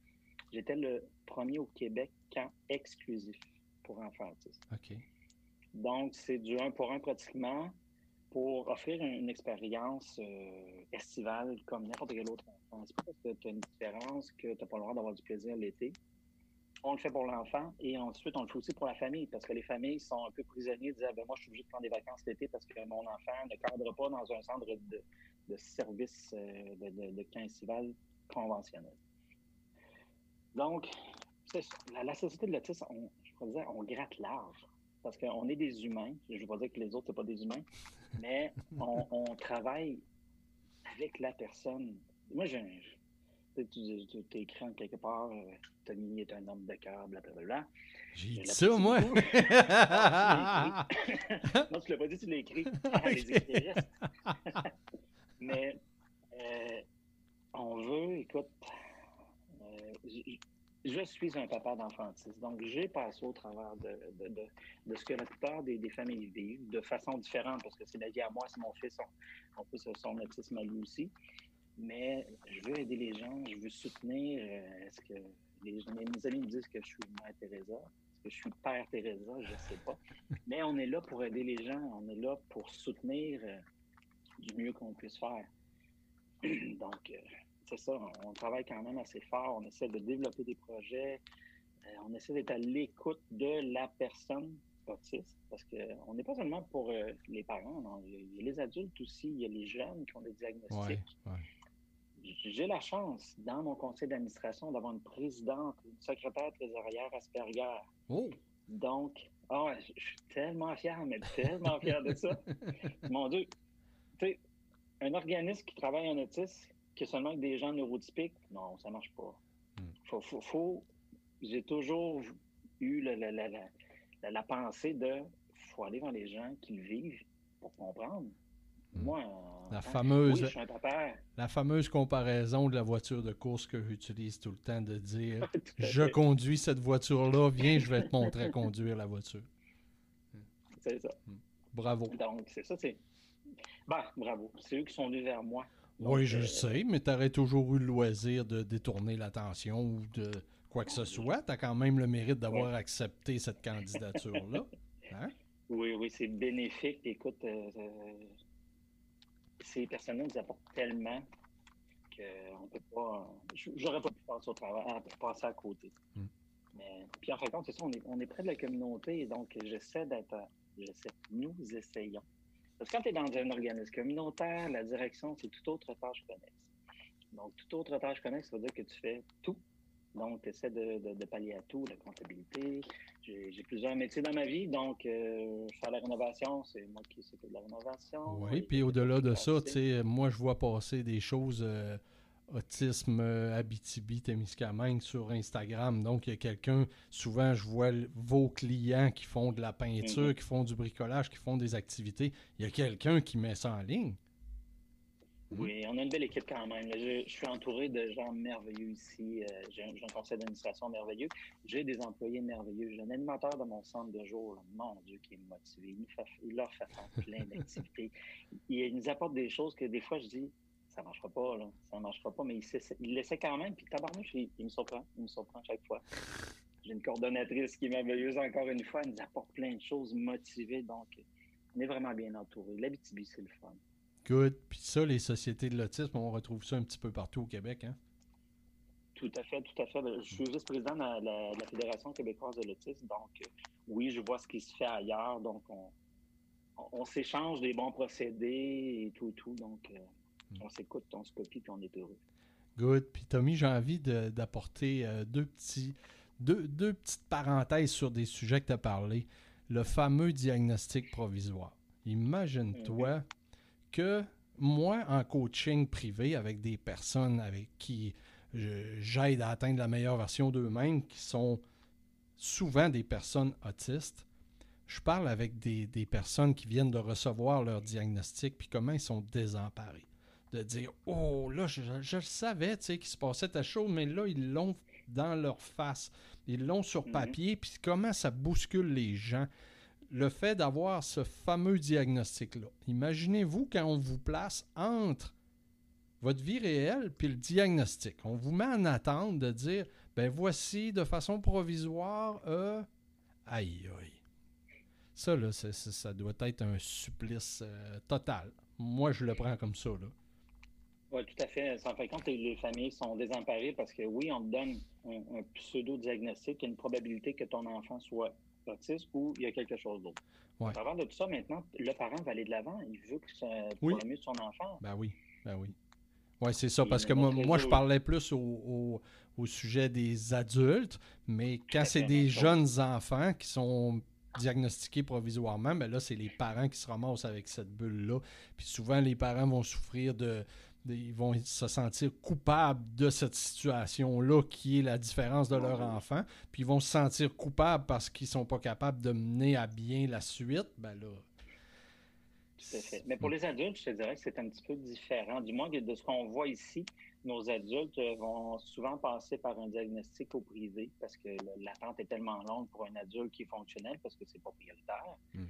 j'étais le premier au Québec camp exclusif pour enfants autistes.
OK.
Donc, c'est du un pour un pratiquement pour offrir une, expérience euh, estivale comme n'importe quel autre enfant. C'est pas parce que tu as une différence que tu n'as pas le droit d'avoir du plaisir l'été. On le fait pour l'enfant et ensuite on le fait aussi pour la famille parce que les familles sont un peu prisonniers de dire ben, moi je suis obligé de prendre des vacances l'été parce que mon enfant ne cadre pas dans un centre de, service euh, de, de, camp estival conventionnel. Donc, La, la société de l'autisme, on, je dire, on gratte large parce qu'on est des humains. Je ne veux pas dire que les autres, ce pas des humains, mais on, travaille avec la personne. Moi, j'ai tu, tu, tu écrit en quelque part, euh, Tommy est un homme de cœur, blablabla.
J'ai dit ça, moi! non,
tu l'as pas dit, tu l'as écrit. Ah, les Mais euh, on veut, écoute, je suis un papa d'enfantiste, donc j'ai passé au travers de, de, de, ce que la plupart des, des, familles vivent de façon différente, parce que c'est la vie à moi, c'est mon fils, on, peut son autisme à lui aussi. Mais je veux aider les gens, je veux soutenir. Euh, est-ce que les, mes amis me disent que je suis Mère Teresa? Est-ce que je suis Père Teresa? Je ne sais pas. Mais on est là pour aider les gens, on est là pour soutenir euh, du mieux qu'on puisse faire. donc, euh, c'est ça, on, travaille quand même assez fort, on essaie de développer des projets, euh, on essaie d'être à l'écoute de la personne autiste, parce qu'on n'est pas seulement pour euh, les parents, il y a les adultes aussi, il y a les jeunes qui ont des diagnostics. J'ai la chance, dans mon conseil d'administration, d'avoir une présidente, une secrétaire trésorière Asperger.
Oh.
Donc, oh, je suis tellement fier, mais tellement fier de ça. Mon Dieu, tu sais, un organisme qui travaille en autisme, que seulement avec des gens neurotypiques, non, ça marche pas. Hmm. Faut, j'ai toujours eu la, la, pensée de faut aller voir les gens qui le vivent pour comprendre. Hmm. Moi,
la fameuse, La fameuse comparaison de la voiture de course que j'utilise tout le temps de dire je conduis cette voiture-là, viens, je vais te montrer à conduire la voiture.
C'est ça.
Hmm. Bravo.
Donc, c'est ça, c'est. Ben, bravo. C'est eux qui sont venus vers moi
oui, je le euh, sais, mais tu aurais toujours eu le loisir de détourner l'attention ou de quoi que ce soit. Tu as quand même le mérite d'avoir accepté cette candidature-là. Hein?
Oui, oui, c'est bénéfique. Écoute, euh, euh, ces personnes-là nous apportent tellement qu'on ne peut pas. J'aurais pas pu passer au travail, passer à côté. Hmm. Mais, puis en fait, c'est ça, on est, on est près de la communauté, donc j'essaie d'être. J'essaie, nous essayons parce que quand tu es dans un organisme communautaire, la direction, c'est toute autre tâche connexe. Donc, toute autre tâche connexe, ça veut dire que tu fais tout. Donc, tu essaies de, pallier à tout, la comptabilité. J'ai plusieurs métiers dans ma vie, donc euh, faire la rénovation, c'est moi qui s'occupe de la rénovation.
Oui, puis au-delà de ça, tu sais, moi, je vois passer des choses... Euh, Autisme euh, Abitibi Témiscamingue sur Instagram. Donc, il y a quelqu'un, souvent, je vois vos clients qui font de la peinture, mhm. qui font du bricolage, qui font des activités. Il y a quelqu'un qui met ça en ligne.
Oui, on a une belle équipe quand même. Je, suis entouré de gens merveilleux ici. Euh, j'ai un, conseil d'administration merveilleux. J'ai des employés merveilleux. J'ai un animateur de mon centre de jour. Mon Dieu, qui est motivé. Il, leur fait plein d'activités. il nous apporte des choses que des fois, je dis, ça marchera pas, là. Ça marchera pas, mais il, il l'essaie quand même. Puis tabarnouche, il, il me surprend. Il me surprend chaque fois. J'ai une coordonnatrice qui est merveilleuse encore une fois. Elle nous apporte plein de choses motivées. Donc, on est vraiment bien entouré. L'Abitibi, c'est le fun.
Good. Puis ça, les sociétés de l'autisme, on retrouve ça un petit peu partout au Québec, hein?
Tout à fait, tout à fait. Je suis vice-président de la, Fédération québécoise de l'autisme. Donc, oui, je vois ce qui se fait ailleurs. Donc, on, s'échange des bons procédés et tout tout. Donc, euh. On s'écoute, on se copie, puis on est heureux.
Good. Puis, Tommy, j'ai envie d'apporter euh, deux, petits, deux, deux petites parenthèses sur des sujets que tu as parlé. Le fameux diagnostic provisoire. Imagine-toi mhm. que moi, en coaching privé avec des personnes avec qui j'aide à atteindre la meilleure version d'eux-mêmes, qui sont souvent des personnes autistes, je parle avec des, personnes qui viennent de recevoir leur diagnostic, puis comment ils sont désemparés. De dire, oh, là, je, je savais, tu sais, qu'il se passait ta chose, mais là, ils l'ont dans leur face. Ils l'ont sur mhm. papier, puis comment ça bouscule les gens? Le fait d'avoir ce fameux diagnostic-là. Imaginez-vous quand on vous place entre votre vie réelle puis le diagnostic. On vous met en attente de dire, ben voici de façon provisoire, euh, aïe aïe. Ça, là, ça doit être un supplice euh, total. Moi, je le prends comme ça, là.
Oui, tout à fait. Sans fin compte, les familles sont désemparées parce que oui, on te donne un, pseudo-diagnostic, il y a une probabilité que ton enfant soit autiste ou il y a quelque chose d'autre. Ouais. Avant de tout ça, maintenant, le parent va aller de l'avant. Il veut que ça pour le mieux de son enfant.
Ben oui, ben oui. Oui, c'est ça, parce que moi, moi, je parlais plus au, sujet des adultes, mais quand c'est des jeunes enfants qui sont diagnostiqués provisoirement, ben là, c'est les parents qui se ramassent avec cette bulle-là. Puis souvent, les parents vont souffrir de, ils vont se sentir coupables de cette situation-là qui est la différence de leur enfant. Puis ils vont se sentir coupables parce qu'ils sont pas capables de mener à bien la suite. Ben là,
mais pour les adultes, je te dirais que c'est un petit peu différent. Du moins de ce qu'on voit ici, nos adultes vont souvent passer par un diagnostic au privé parce que l'attente est tellement longue pour un adulte qui est fonctionnel parce que c'est pas prioritaire. Hmm.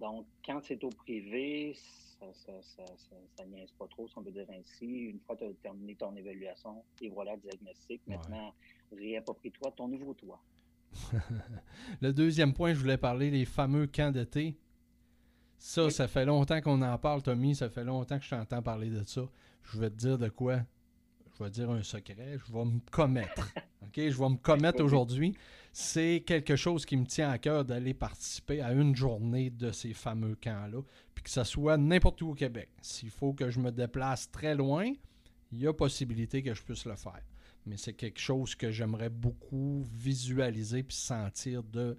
Donc, quand c'est au privé, ça, ça, niaise pas trop, si on peut dire ainsi. Une fois que tu as terminé ton évaluation, et voilà le diagnostic. Maintenant, réapproprie-toi ton nouveau toit.
le deuxième point, je voulais parler des fameux camps d'été. Ça, ça fait longtemps qu'on en parle, Tommy. Ça fait longtemps que je t'entends parler de ça. Je vais te dire de quoi. Je vais dire un secret. Je vais me commettre. OK? Je vais me commettre aujourd'hui. C'est quelque chose qui me tient à cœur d'aller participer à une journée de ces fameux camps-là. Puis que ce soit n'importe où au Québec. S'il faut que je me déplace très loin, il y a possibilité que je puisse le faire. Mais c'est quelque chose que j'aimerais beaucoup visualiser puis sentir de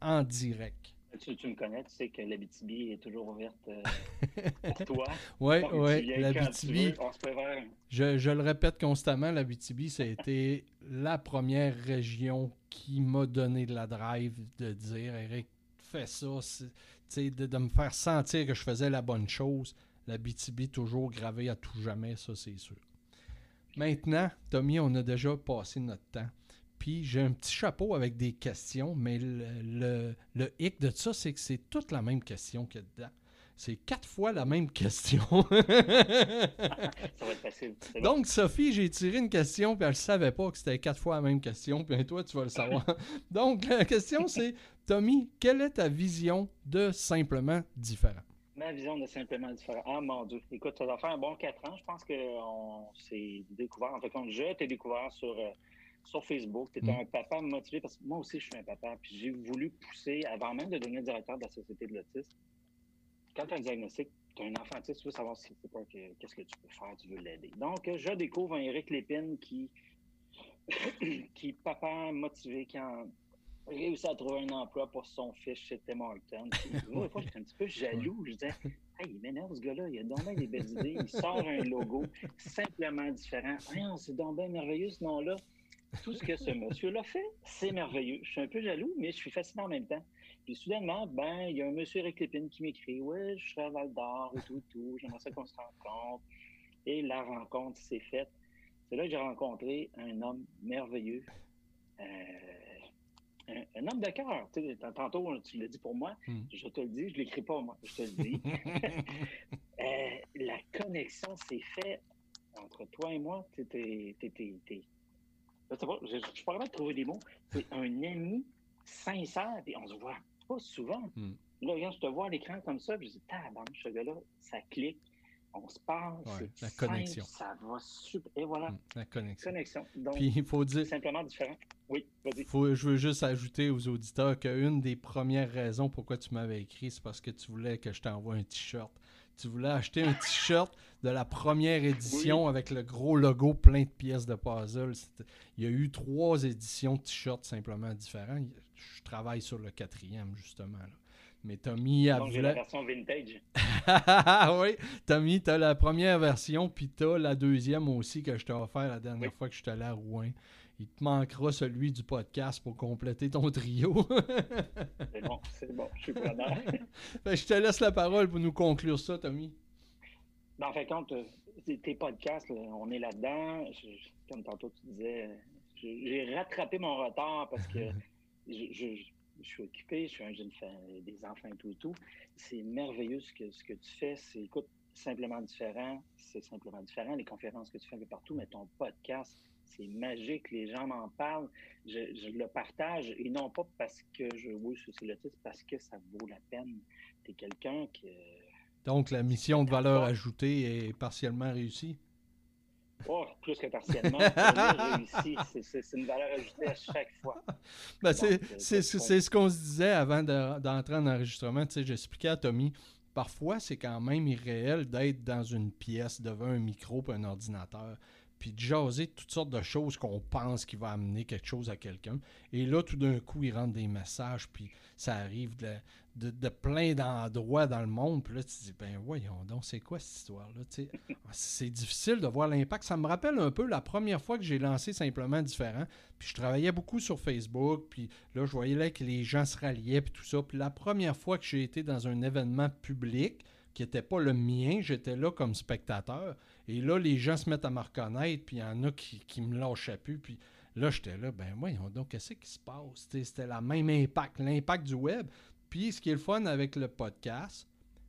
en direct.
Tu, me connais, tu sais que l'Abitibi est toujours ouverte euh, pour toi.
oui, oui, l'Abitibi. Je, je, le répète constamment, l'Abitibi, ça a été la première région qui m'a donné de la drive de dire Eric, fais ça, de, de me faire sentir que je faisais la bonne chose. L'Abitibi, toujours gravé à tout jamais, ça, c'est sûr. Maintenant, Tommy, on a déjà passé notre temps. Puis j'ai un petit chapeau avec des questions, mais le, le, hic de ça, c'est que c'est toute la même question que dedans. C'est quatre fois la même question.
ça va être facile.
Donc, Sophie, j'ai tiré une question, puis elle ne savait pas que c'était quatre fois la même question, puis toi, tu vas le savoir. Donc, la question, c'est Tommy, quelle est ta vision de simplement différent?
Ma vision de simplement différent. Ah mon Dieu. Écoute, ça doit faire un bon quatre ans. Je pense qu'on s'est découvert. En fait, quand je t'ai découvert sur. Euh, sur Facebook. Tu étais mm. un papa motivé parce que moi aussi, je suis un papa. Puis j'ai voulu pousser, avant même de devenir directeur de la Société de l'autisme, quand tu as un diagnostic, tu as un enfant tu veux savoir si qu'est-ce que tu peux faire, tu veux l'aider. Donc, je découvre un Eric Lépine qui, qui papa motivé, qui a réussi à trouver un emploi pour son fils chez Tim Hortons. Moi, fois, j'étais un petit peu jaloux. Je disais, hey, il m'énerve ce gars-là, il a donc des belles idées. Il sort un logo simplement différent. c'est donc bien merveilleux ce nom-là tout ce que ce monsieur-là fait, c'est merveilleux. Je suis un peu jaloux, mais je suis fasciné en même temps. Puis soudainement, ben, il y a un monsieur Eric Lépine qui m'écrit Ouais, je serai à Val d'Or et tout, tout. J'aimerais ça qu'on se rencontre. Et la rencontre s'est faite. C'est là que j'ai rencontré un homme merveilleux. Euh, un, homme de cœur. Tantôt, tu l'as dit pour moi. Hmm. Je te le dis, je ne l'écris pas moi. Je te le dis. Euh, la connexion s'est faite entre toi et moi. Tu pas, je, je suis pas capable de trouver des mots. C'est un ami sincère, puis on se voit pas souvent.
Hmm.
Là, regarde, je te vois à l'écran comme ça, puis je dis, tabarnak, ce gars-là, ça clique, on se parle,
Ouais,
c'est
la
simple,
connexion.
ça va super. Et voilà,
Hmm, La connexion.
connexion. Donc,
Puis il faut dire,
c'est simplement différent. Oui, vas-y.
faut, je veux juste ajouter aux auditeurs qu'une des premières raisons pourquoi tu m'avais écrit, c'est parce que tu voulais que je t'envoie un t-shirt. Tu voulais acheter un t-shirt de la première édition avec le gros logo plein de pièces de puzzle. Il y a eu trois éditions de t-shirts simplement différents. Je travaille sur le quatrième, justement. là. Mais Tommy, elle
Donc, la version vintage.
oui, Tommy, t'as la première version, puis t'as la deuxième aussi que je t'ai offert la dernière
Oui.
fois que je suis allé à Rouen. Il te manquera celui du podcast pour compléter ton trio.
C'est bon, c'est bon, je suis preneur.
Je te laisse la parole pour nous conclure ça, Tommy.
Ben, en fait, compte, euh, tes- podcasts, là, on est là-dedans. Je- comme tantôt tu disais, j'ai rattrapé mon retard parce que je, je- je suis occupé, je suis un jeune des enfants et tout et tout. C'est merveilleux ce que, ce que tu fais. C'est, écoute, simplement différent. C'est simplement différent. Les conférences que tu fais un peu partout, mais ton podcast, c'est magique. Les gens m'en parlent. Je, je le partage et non pas parce que je, oui, c'est le titre, parce que ça vaut la peine. Tu es quelqu'un qui.
Donc, la mission de valeur ajoutée est partiellement réussie.
Oh, plus que partiellement. C'est- une valeur ajoutée à chaque fois.
Ben, c'est,
euh,
ce qu'on se disait avant de- d'entrer en enregistrement. Tu sais, j'expliquais à Tommy, parfois, c'est quand même irréel d'être dans une pièce devant un micro et un ordinateur, puis de jaser toutes sortes de choses qu'on pense qui va amener quelque chose à quelqu'un. Et là, tout d'un coup, il rentre des messages, puis ça arrive de, de- de plein d'endroits dans le monde. Puis là, tu te dis, ben voyons donc, c'est quoi cette histoire-là? Sais, c'est difficile de voir l'impact. Ça me rappelle un peu la première fois que j'ai lancé Simplement Différent. Puis je travaillais beaucoup sur Facebook, puis là, je voyais là que les gens se ralliaient, puis tout ça. Puis la première fois que j'ai été dans un événement public qui n'était pas le mien, j'étais là comme spectateur. Et là, les gens se mettent à me reconnaître, puis il y en a qui, qui me lâchaient plus. Puis là, j'étais là, ben voyons donc, qu'est-ce qui se passe? C'était le même impact, l'impact du web. Puis ce qui est le fun avec le podcast,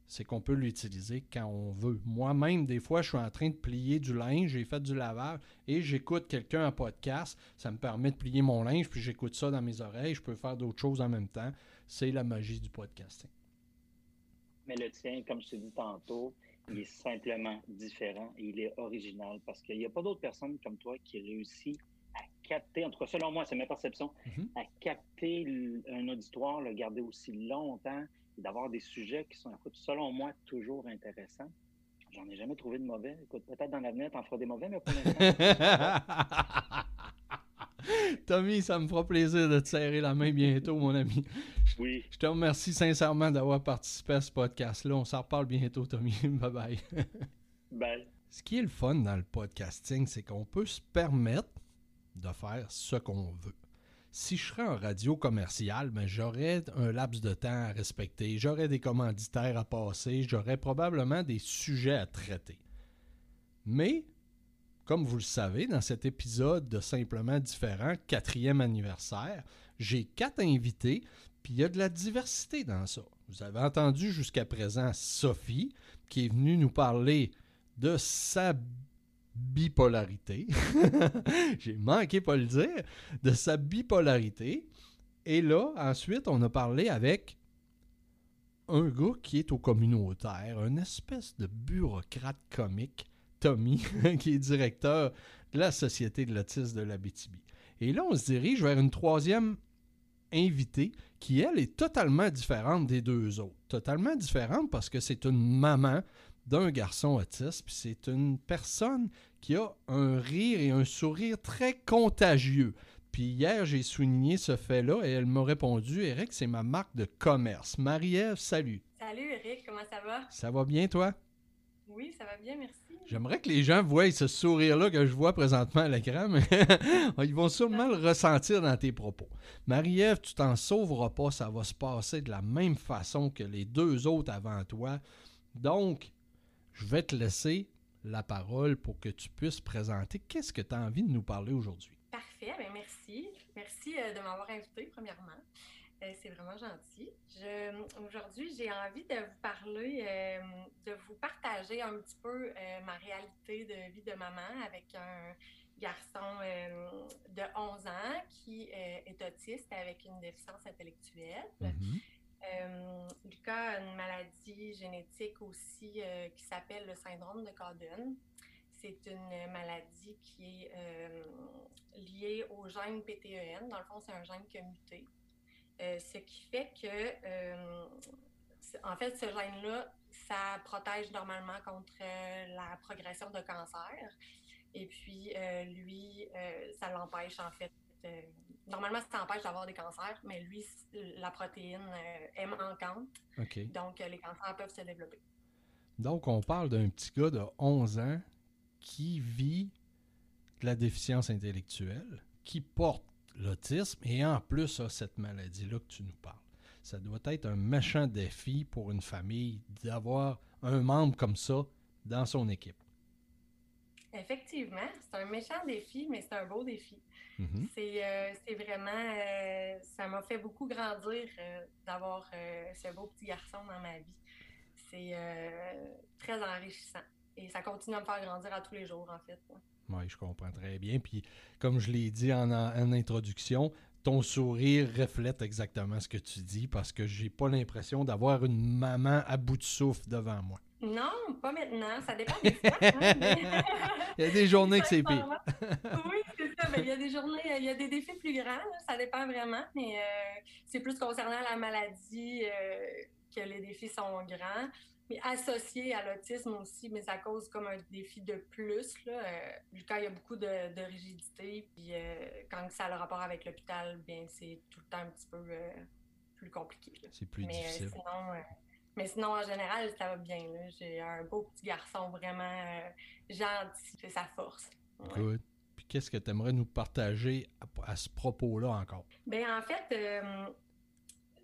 c'est qu'on peut l'utiliser quand on veut. Moi-même, des fois, je suis en train de plier du linge, j'ai fait du lavage et j'écoute quelqu'un en podcast. Ça me permet de plier mon linge, puis j'écoute ça dans mes oreilles. Je peux faire d'autres choses en même temps. C'est la magie du podcasting.
Mais le tien, comme je t'ai dit tantôt, il est simplement différent et il est original parce qu'il n'y a pas d'autres personnes comme toi qui réussissent à capter, en tout cas selon moi, c'est ma perception,
Mhm.
à capter un auditoire, le garder aussi longtemps et d'avoir des sujets qui sont, écoute, selon moi, toujours intéressants. J'en ai jamais trouvé de mauvais. Écoute, peut-être dans l'avenir, t'en feras des mauvais, mais pour l'instant,
Tommy, ça me fera plaisir de te serrer la main bientôt, mon ami.
oui.
Je te remercie sincèrement d'avoir participé à ce podcast-là. On s'en reparle bientôt, Tommy. bye bye. Ce qui est le fun dans le podcasting, c'est qu'on peut se permettre de faire ce qu'on veut. Si je serais en radio commercial, ben, j'aurais un laps de temps à respecter, j'aurais des commanditaires à passer, j'aurais probablement des sujets à traiter. Mais, comme vous le savez, dans cet épisode de Simplement Différent, quatrième anniversaire, j'ai quatre invités, puis il y a de la diversité dans ça. Vous avez entendu jusqu'à présent Sophie, qui est venue nous parler de sa bipolarité. J'ai manqué pas le dire. De sa bipolarité. Et là, ensuite, on a parlé avec un gars qui est au communautaire, une espèce de bureaucrate comique, Tommy, qui est directeur de la Société de l'autisme de l'Abitibi. Et là, on se dirige vers une troisième invitée qui, elle, est totalement différente des deux autres. Totalement différente parce que c'est une maman d'un garçon autiste, puis c'est une personne qui a un rire et un sourire très contagieux. Puis hier, j'ai souligné ce fait-là et elle m'a répondu Eric, c'est ma marque de commerce. Marie-Ève, salut.
Salut Eric, comment ça va?
Ça va bien, toi?
Oui, ça va bien, merci.
J'aimerais que les gens voient ce sourire-là que je vois présentement à l'écran, mais ils vont sûrement le ressentir dans tes propos. Marie-Ève, tu t'en sauveras pas, ça va se passer de la même façon que les deux autres avant toi. Donc, je vais te laisser la parole pour que tu puisses présenter qu'est-ce que tu as envie de nous parler aujourd'hui.
Parfait, ben merci. Merci euh, de m'avoir invité, premièrement. Euh, c'est vraiment gentil. Aujourd'hui, j'ai envie de vous parler, euh, de vous partager un petit peu euh, ma réalité de vie de maman avec un- garçon de 11 ans qui est autiste avec une déficience intellectuelle.
Mhm.
Lucas a une maladie génétique aussi qui s'appelle le syndrome de Cowden. C'est une maladie qui est liée au gène PTEN. Dans le fond, c'est un gène qui a muté. ce qui fait que en fait, ce gène-là, ça protège normalement contre euh, la progression de cancer. Et puis, euh, lui, euh, ça l'empêche, en fait. Normalement, ça empêche d'avoir des cancers, mais lui, la protéine est manquante. Donc, les cancers peuvent se développer.
Donc, on parle d'un petit gars de 11 ans qui vit de la déficience intellectuelle, qui porte l'autisme et en plus a cette maladie-là que tu nous parles ça doit être un méchant défi pour une famille d'avoir un membre comme ça dans son équipe.
Effectivement, c'est un méchant défi, mais c'est un beau défi.
Mm-hmm.
Euh, c'est vraiment, euh, ça m'a fait beaucoup grandir euh, d'avoir ce beau petit garçon dans ma vie. C'est très enrichissant et ça continue à me faire grandir à tous les jours, en fait.
Oui, je comprends très bien. Puis, comme je l'ai dit en, en, introduction, ton sourire reflète exactement ce que tu dis parce que j'ai pas l'impression d'avoir une maman à bout de souffle devant moi.
Non, pas maintenant. Ça dépend des fois. Hein,
il y a des journées que c'est pire.
oui. Il y a des journées, il y a des défis plus grands. Ça dépend vraiment. Mais euh, c'est plus concernant la maladie euh, que les défis sont grands mais associé à l'autisme aussi, mais ça cause comme un défi de plus. Là. Euh, quand il y a beaucoup de, rigidité, puis euh, quand ça a le rapport avec l'hôpital, bien c'est tout le temps un petit peu plus compliqué.
C'est plus difficile.
mais sinon, en général, ça va bien. J'ai un beau petit garçon vraiment gentil, c'est sa force.
Good. Qu'est-ce que tu aimerais nous partager à, ce propos-là encore?
Bien, en fait,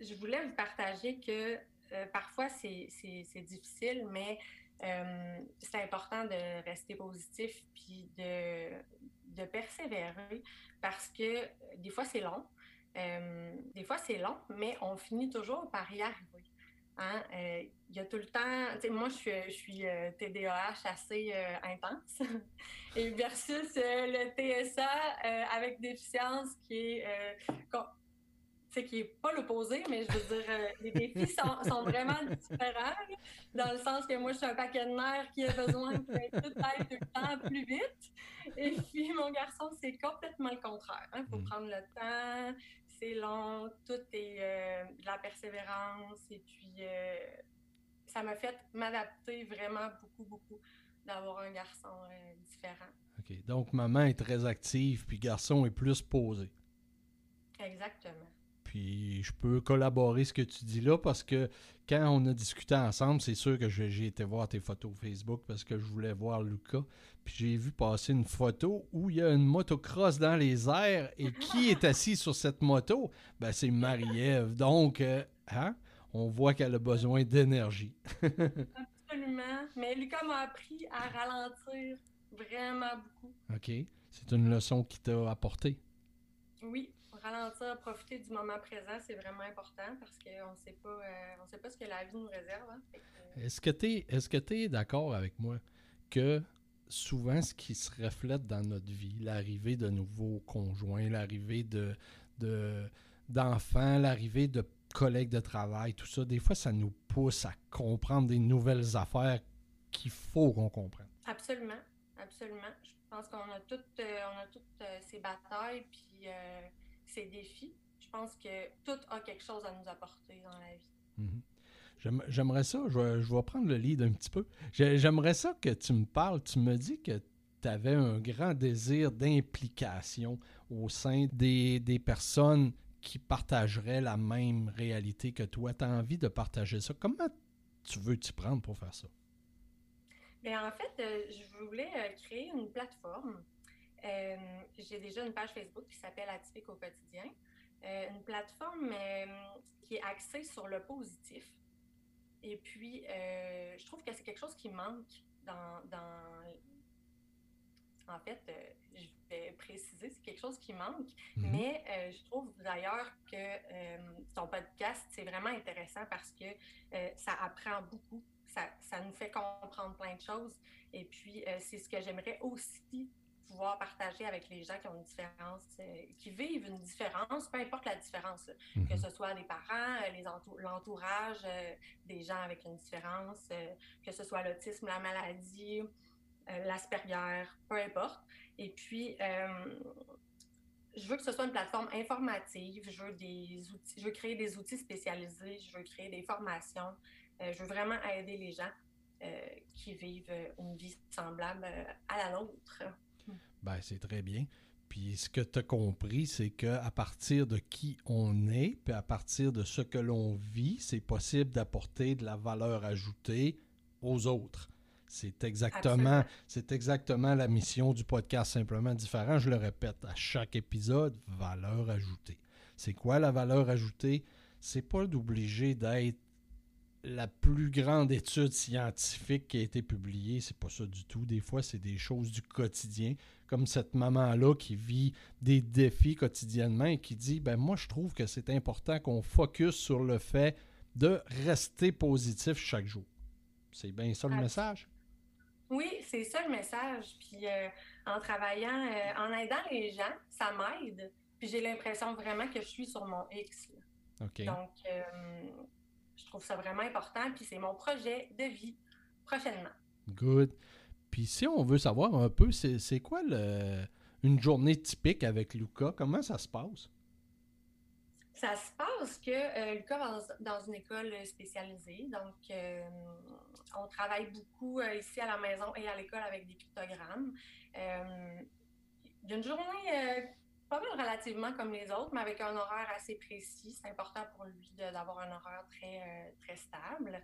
je voulais vous partager que euh, parfois, c'est difficile, mais euh, c'est important de rester positif puis de, de persévérer parce que euh, des fois, c'est long. des fois, c'est long, mais on finit toujours par y arriver. Hein? Il y a tout le temps, moi je suis, je suis TDAH assez intense, et versus le TSA avec déficience qui est qui n'est pas l'opposé, mais je veux dire, euh, les défis sont, vraiment différents, dans le sens que moi, je suis un paquet de nerfs qui a besoin de tout aille tout le temps plus vite. Et puis, mon garçon, c'est complètement le contraire. Il hein. faut mm. prendre le temps, c'est long, tout est euh, de la persévérance. Et puis, euh, ça m'a fait m'adapter vraiment beaucoup, beaucoup d'avoir un garçon différent.
OK. Donc, maman est très active, puis garçon est plus posé.
Exactement.
Puis je peux collaborer ce que tu dis là parce que quand on a discuté ensemble, c'est sûr que j'ai été voir tes photos Facebook parce que je voulais voir Lucas. Puis j'ai vu passer une photo où il y a une motocross dans les airs et qui est assis sur cette moto? Ben c'est Marie-Ève. Donc, euh, hein? on voit qu'elle a besoin d'énergie.
Absolument. Mais Lucas m'a appris à ralentir vraiment beaucoup.
OK. C'est une leçon qui t'a apporté.
Oui, ralentir, profiter du moment présent, c'est vraiment important parce qu'on ne sait pas, euh, sait pas ce que la vie nous réserve. Hein.
Euh, est-ce que tu es, est-ce que es d'accord avec moi que souvent ce qui se reflète dans notre vie, l'arrivée de nouveaux conjoints, l'arrivée de, de d'enfants, l'arrivée de collègues de travail, tout ça, des fois, ça nous pousse à comprendre des nouvelles affaires qu'il faut qu'on comprenne?
Absolument, absolument. Je pense qu'on a toutes, euh, on a toutes ces batailles, puis ces défis, je pense que tout a quelque chose à nous apporter dans la vie.
Mhm. J'aimerais ça, je vais, prendre le lead un petit peu. J'aimerais ça que tu me parles, tu me dis que tu avais un grand désir d'implication au sein des, des, personnes qui partageraient la même réalité que toi. Tu as envie de partager ça. Comment tu veux t'y prendre pour faire ça?
Bien, en fait, euh, je voulais euh, créer une plateforme euh, j'ai déjà une page Facebook qui s'appelle Atypique au quotidien. Euh, une plateforme euh, qui est axée sur le positif. Et puis, je trouve que c'est quelque chose qui manque dans. En fait, je vais préciser, c'est quelque chose qui manque, mhm. mais je trouve d'ailleurs que ton podcast, c'est vraiment intéressant parce que ça apprend beaucoup, ça, ça, nous fait comprendre plein de choses. Et puis, c'est ce que j'aimerais aussi pouvoir partager avec les gens qui ont une différence, euh, qui vivent une différence, peu importe la différence, que
Mhm.
ce soit les parents, euh, les entou- l'entourage euh, des gens avec une différence, euh, que ce soit l'autisme, la maladie, euh, l'Asperger, peu importe. Et puis, je veux que ce soit une plateforme informative, je veux des outils, je veux créer des outils spécialisés, je veux créer des formations, je veux vraiment aider les gens qui vivent une vie semblable à la nôtre.
Ben, c'est très bien. Puis ce que tu as compris, c'est qu'à partir de qui on est, puis à partir de ce que l'on vit, c'est possible d'apporter de la valeur ajoutée aux autres. C'est exactement, c'est exactement la mission du podcast Simplement Différent. Je le répète à chaque épisode, valeur ajoutée. C'est quoi la valeur ajoutée? C'est pas d'obliger d'être la plus grande étude scientifique qui a été publiée. C'est pas ça du tout. Des fois, c'est des choses du quotidien, comme cette maman-là qui vit des défis quotidiennement et qui dit ben moi, je trouve que c'est important qu'on focus sur le fait de rester positif chaque jour. C'est bien ça le message?
Oui, c'est ça le message. Puis euh, en travaillant, euh, en aidant les gens, ça m'aide. Puis j'ai l'impression vraiment que je suis sur mon X. là. Donc, euh, je trouve ça vraiment important. Puis c'est mon projet de vie prochainement.
Good. Puis si on veut savoir un peu, c'est quoi le, une journée typique avec Luca? Comment ça se passe?
Ça se passe que euh, Lucas va dans, une école spécialisée. Donc, euh, on travaille beaucoup euh, ici à la maison et à l'école avec des pictogrammes. Euh, il y a une journée euh, pas mal relativement comme les autres, mais avec un horaire assez précis. C'est important pour lui d'avoir un horaire très, euh, très stable.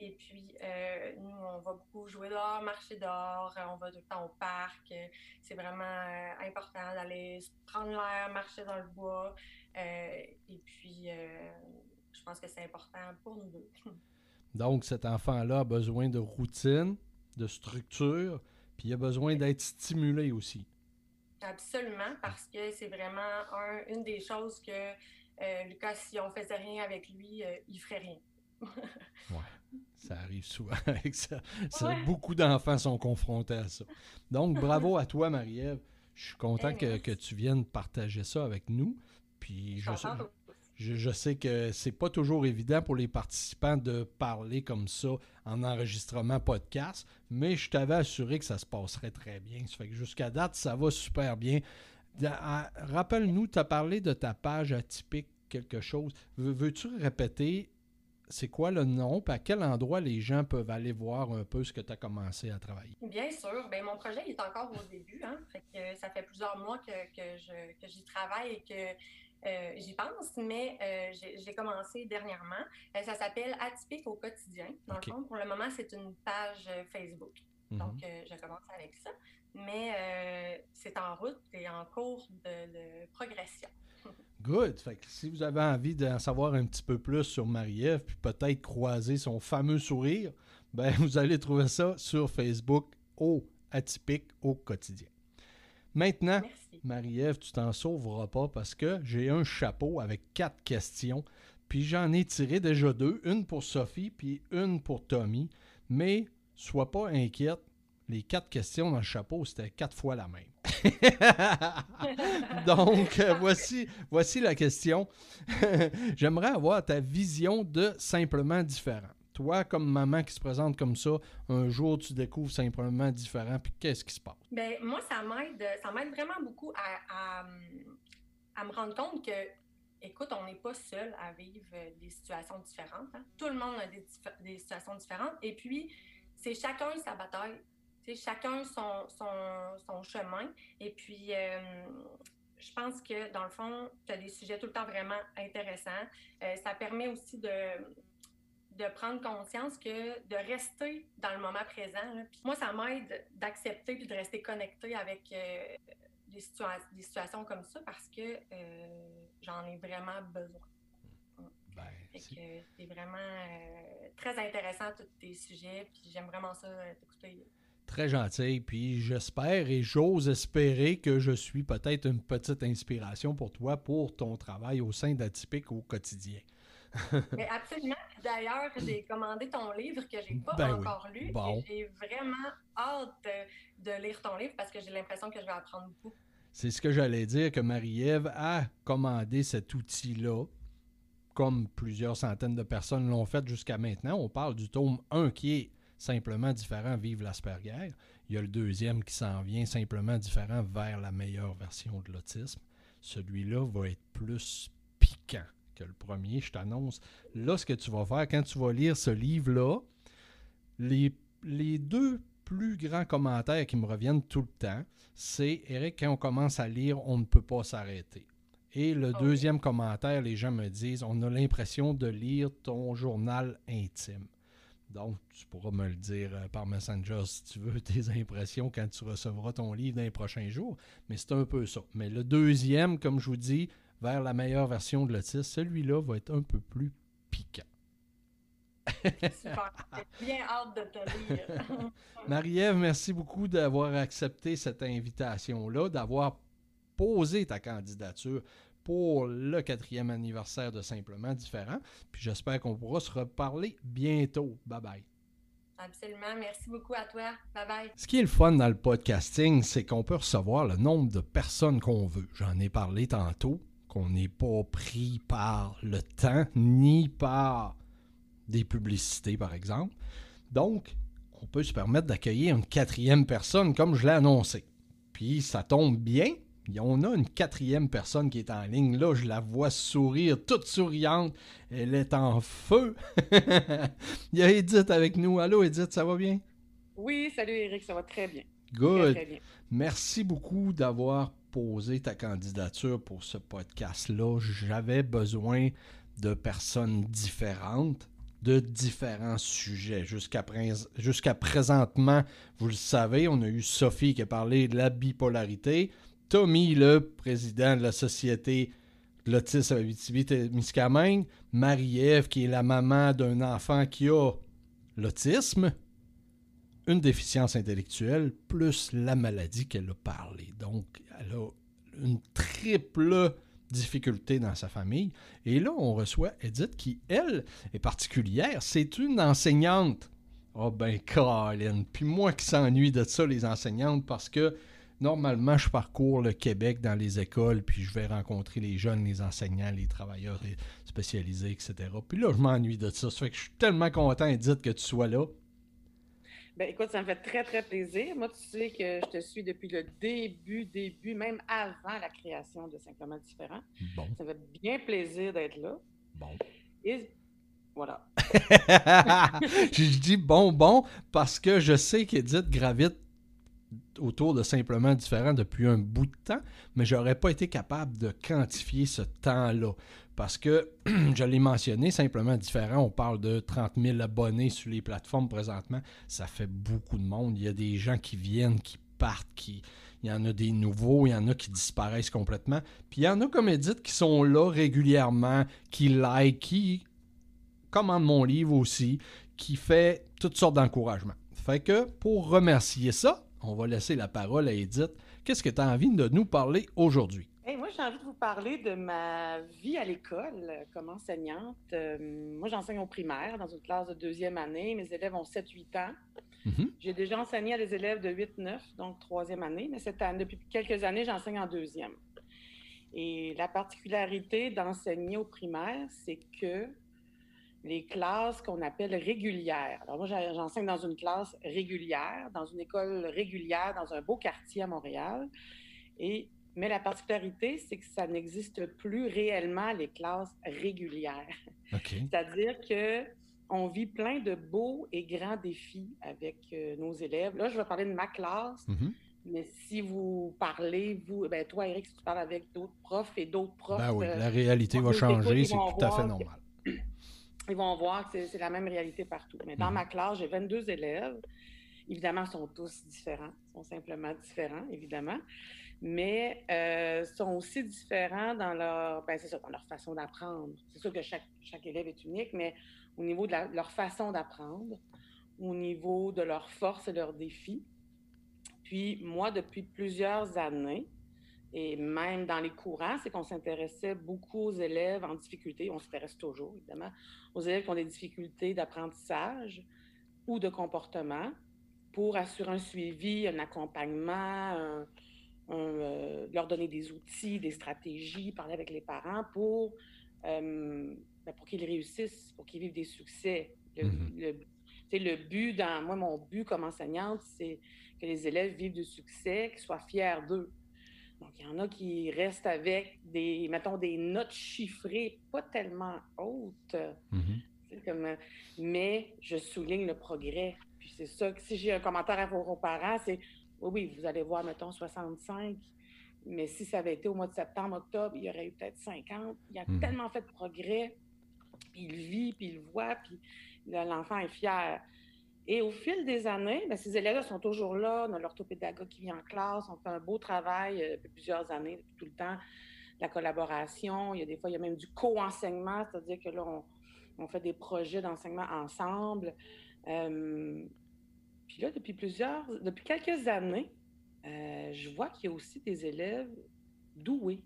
Et puis, euh, nous, on va beaucoup jouer dehors, marcher dehors, euh, on va tout le temps au parc. C'est vraiment euh, important d'aller prendre l'air, marcher dans le bois. Euh, et puis, je pense que c'est important pour nous deux.
Donc, cet enfant-là a besoin de routine, de structure, puis il a besoin d'être stimulé aussi.
Absolument, parce que c'est vraiment un- une des choses que euh, Lucas, si on faisait rien avec lui, euh, il ferait rien.
Ça arrive souvent avec ça. Ça,
Ouais.
Beaucoup d'enfants sont confrontés à ça. Donc, bravo à toi, Marie-Ève. Je suis content
Hey,
que, que tu viennes partager ça avec nous. Puis, je,
Je
sais- que c'est pas toujours évident pour les participants de parler comme ça en enregistrement podcast, mais je t'avais assuré que ça se passerait très bien. Ça fait que jusqu'à date, ça va super bien. Rappelle-nous, tu as parlé de ta page atypique quelque chose. Veux- Veux-tu répéter c'est quoi le nom, puis à quel endroit les gens peuvent aller voir un peu ce que tu as commencé à travailler?
Bien sûr. Ben, mon projet est encore au début. Hein? Ça fait plusieurs mois que, que j'y travaille et que j'y pense, mais euh, j'ai commencé dernièrement. Euh, ça s'appelle Atypique au quotidien. Dans
Ok.
le fond, pour le moment, c'est une page euh, Facebook.
Mhm.
Donc, euh, je commence avec ça. Mais euh, c'est en route et en cours de, de progression.
Good. Fait que si vous avez envie d'en savoir un petit peu plus sur Marie-Ève, puis peut-être croiser son fameux sourire, ben vous allez trouver ça sur Facebook au atypique au quotidien. Maintenant,
Merci.
Marie-Ève, tu t'en sauveras pas parce que j'ai un chapeau avec quatre questions. Puis j'en ai tiré déjà deux, une pour Sophie puis une pour Tommy. Mais sois pas inquiète, les quatre questions dans le chapeau, c'était quatre fois la même. Donc, euh, voici, voici la question. J'aimerais avoir ta vision de simplement différent. Toi, comme maman qui se présente comme ça, un jour tu découvres simplement différent, puis qu'est-ce qui se passe?
Ben, moi, ça m'aide, ça m'aide vraiment beaucoup à, me rendre compte que, écoute, on n'est pas seul à vivre euh, des situations différentes. hein. Tout le monde a des, situations différentes. Et puis, c'est chacun sa bataille. C'est chacun son chemin. Et puis, euh, je pense que, dans le fond, tu as des sujets tout le temps vraiment intéressants. Euh, ça permet aussi de, de prendre conscience que de rester dans le moment présent. là. Puis moi, ça m'aide d'accepter puis de rester connecté avec euh, des, situa- des situations comme ça parce que euh, j'en ai vraiment besoin.
Ben, c'est-
vraiment euh, très intéressant tous tes sujets, puis j'aime vraiment ça t'écouter.
Très gentil, puis j'espère et j'ose espérer que je suis peut-être une petite inspiration pour toi pour ton travail au sein d'Atypique au quotidien.
Mais absolument. D'ailleurs, j'ai commandé ton livre que j'ai pas
Ben oui.
encore lu.
Bon.
et J'ai vraiment hâte de, de lire ton livre parce que j'ai l'impression que je vais apprendre beaucoup.
C'est ce que j'allais dire, que Marie-Ève a commandé cet outil-là, comme plusieurs centaines de personnes l'ont fait jusqu'à maintenant. On parle du tome 1 qui est simplement différent, Vive l'Asperger. Il y a le deuxième qui s'en vient, simplement différent, vers la meilleure version de l'autisme. Celui-là va être plus piquant que le premier, je t'annonce. Là, ce que tu vas faire quand tu vas lire ce livre-là, les, les deux plus grands commentaires qui me reviennent tout le temps, c'est Eric, quand on commence à lire, on ne peut pas s'arrêter. Et le
Ah
deuxième commentaire, les gens me disent, on a l'impression de lire ton journal intime. Donc, tu pourras me le dire euh, par Messenger si tu veux, tes impressions quand tu recevras ton livre dans les prochains jours. Mais c'est un peu ça. Mais le deuxième, comme je vous dis, vers la meilleure version de l'autisme, celui-là va être un peu plus piquant.
Super. J'ai bien hâte de te lire.
Marie-Ève, merci beaucoup d'avoir accepté cette invitation-là, d'avoir posé ta candidature pour le quatrième anniversaire de Simplement Différent. Puis j'espère qu'on pourra se reparler bientôt. Bye bye.
Absolument. Merci beaucoup à toi. Bye bye.
Ce qui est le fun dans le podcasting, c'est qu'on peut recevoir le nombre de personnes qu'on veut. J'en ai parlé tantôt, qu'on n'est pas pris par le temps ni par des publicités, par exemple. Donc, on peut se permettre d'accueillir une quatrième personne, comme je l'ai annoncé. Puis, ça tombe bien. On a une quatrième personne qui est en ligne. Là, je la vois sourire, toute souriante. Elle est en feu. Il y a Edith avec nous. Allô, Edith, ça va bien?
Oui, salut Eric, ça va très bien. Très,
Good.
très bien.
Merci beaucoup d'avoir ta candidature pour ce podcast-là. J'avais besoin de personnes différentes, de différents sujets. Jusqu'à prés- jusqu'à présentement, vous le savez, on a eu Sophie qui a parlé de la bipolarité, Tommy, le président de la Société l'autisme Abitibi-Témiscamingue, Marie-Ève, qui est la maman d'un enfant qui a l'autisme, une déficience intellectuelle plus la maladie qu'elle a parlé. Donc, elle a une triple difficulté dans sa famille. Et là, on reçoit Edith qui, elle, est particulière. C'est une enseignante. Oh ben, Colin. Puis moi qui s'ennuie de ça, les enseignantes, parce que normalement, je parcours le Québec dans les écoles, puis je vais rencontrer les jeunes, les enseignants, les travailleurs spécialisés, etc. Puis là, je m'ennuie de ça. Ça fait que je suis tellement content, Edith, que tu sois là.
Ben, écoute, ça me fait très, très plaisir. Moi, tu sais que je te suis depuis le début, début, même avant la création de Simplement Différent.
Bon,
Ça me fait bien plaisir d'être là.
bon.
Et voilà.
je dis bon, bon, parce que je sais qu'Edith gravite autour de simplement différent depuis un bout de temps, mais j'aurais pas été capable de quantifier ce temps-là. Parce que, je l'ai mentionné, simplement différent, on parle de 30 000 abonnés sur les plateformes présentement. Ça fait beaucoup de monde. Il y a des gens qui viennent, qui partent, qui... il y en a des nouveaux, il y en a qui disparaissent complètement. Puis il y en a, comme Edith, qui sont là régulièrement, qui like, qui commande mon livre aussi, qui fait toutes sortes d'encouragements. Fait que pour remercier ça, on va laisser la parole à Edith. Qu'est-ce que tu as envie de nous parler aujourd'hui?
Hey, moi, j'ai envie de vous parler de ma vie à l'école euh, comme enseignante. Euh, moi, j'enseigne au primaire dans une classe de deuxième année. Mes élèves ont 7-8 ans.
Mhm.
J'ai déjà enseigné à des élèves de 8-9, donc troisième année, mais cette année, depuis quelques années, j'enseigne en deuxième. Et la particularité d'enseigner au primaire, c'est que les classes qu'on appelle régulières. Alors moi, j'enseigne dans une classe régulière, dans une école régulière, dans un beau quartier à Montréal. Et, mais la particularité, c'est que ça n'existe plus réellement les classes régulières.
OK.
C'est-à-dire que on vit plein de beaux et grands défis avec euh, nos élèves. Là, je vais parler de ma classe,
Mhm.
mais si vous parlez, vous, ben toi, Eric, si tu parles avec d'autres profs et d'autres profs,
Ben oui,
euh,
la réalité va changer, c'est tout à fait
que-
normal.
ils vont voir que c'est- la même réalité partout. Mais dans
Mhm.
ma classe, j'ai 22 élèves. Évidemment, ils sont tous différents. Ils sont simplement différents, évidemment. Mais euh, sont aussi différents dans leur, ben, ça, dans leur façon d'apprendre. C'est sûr que chaque, chaque élève est unique, mais au niveau de leur façon d'apprendre, au niveau de leurs forces et leurs défis. Puis moi, depuis plusieurs années, Et même dans les courants, c'est qu'on s'intéressait beaucoup aux élèves en difficulté. On s'intéresse toujours, évidemment, aux élèves qui ont des difficultés d'apprentissage ou de comportement pour assurer un suivi, un accompagnement, euh, leur donner des outils, des stratégies, parler avec les parents pour, euh, ben, pour qu'ils réussissent, pour qu'ils vivent des succès. Le, mm-hmm. le, but, dans moi, mon but comme enseignante, c'est que les élèves vivent du succès, qu'ils soient fiers d'eux. Donc, il y en a qui restent avec des, mettons, des notes chiffrées pas tellement hautes. Mm-hmm. Comme, mais je souligne le progrès. Puis c'est ça que si j'ai un commentaire à vos parents, c'est oui, oui, vous allez voir, mettons, 65. Mais si ça avait été au mois de septembre, octobre, il y aurait eu peut-être 50. Il a hmm. tellement fait de progrès, puis il vit, puis il voit, puis l'enfant est fier. Et au fil des années, bien, ces élèves sont toujours là. On a l'orthopédagogue qui vient en classe. On fait un beau travail euh, depuis plusieurs années, depuis tout le temps. La collaboration. Il y a des fois, il y a même du co-enseignement, c'est-à-dire que là, on, fait des projets d'enseignement ensemble. Euh, puis là, depuis plusieurs, depuis quelques années, euh, je vois qu'il y a aussi des élèves doués.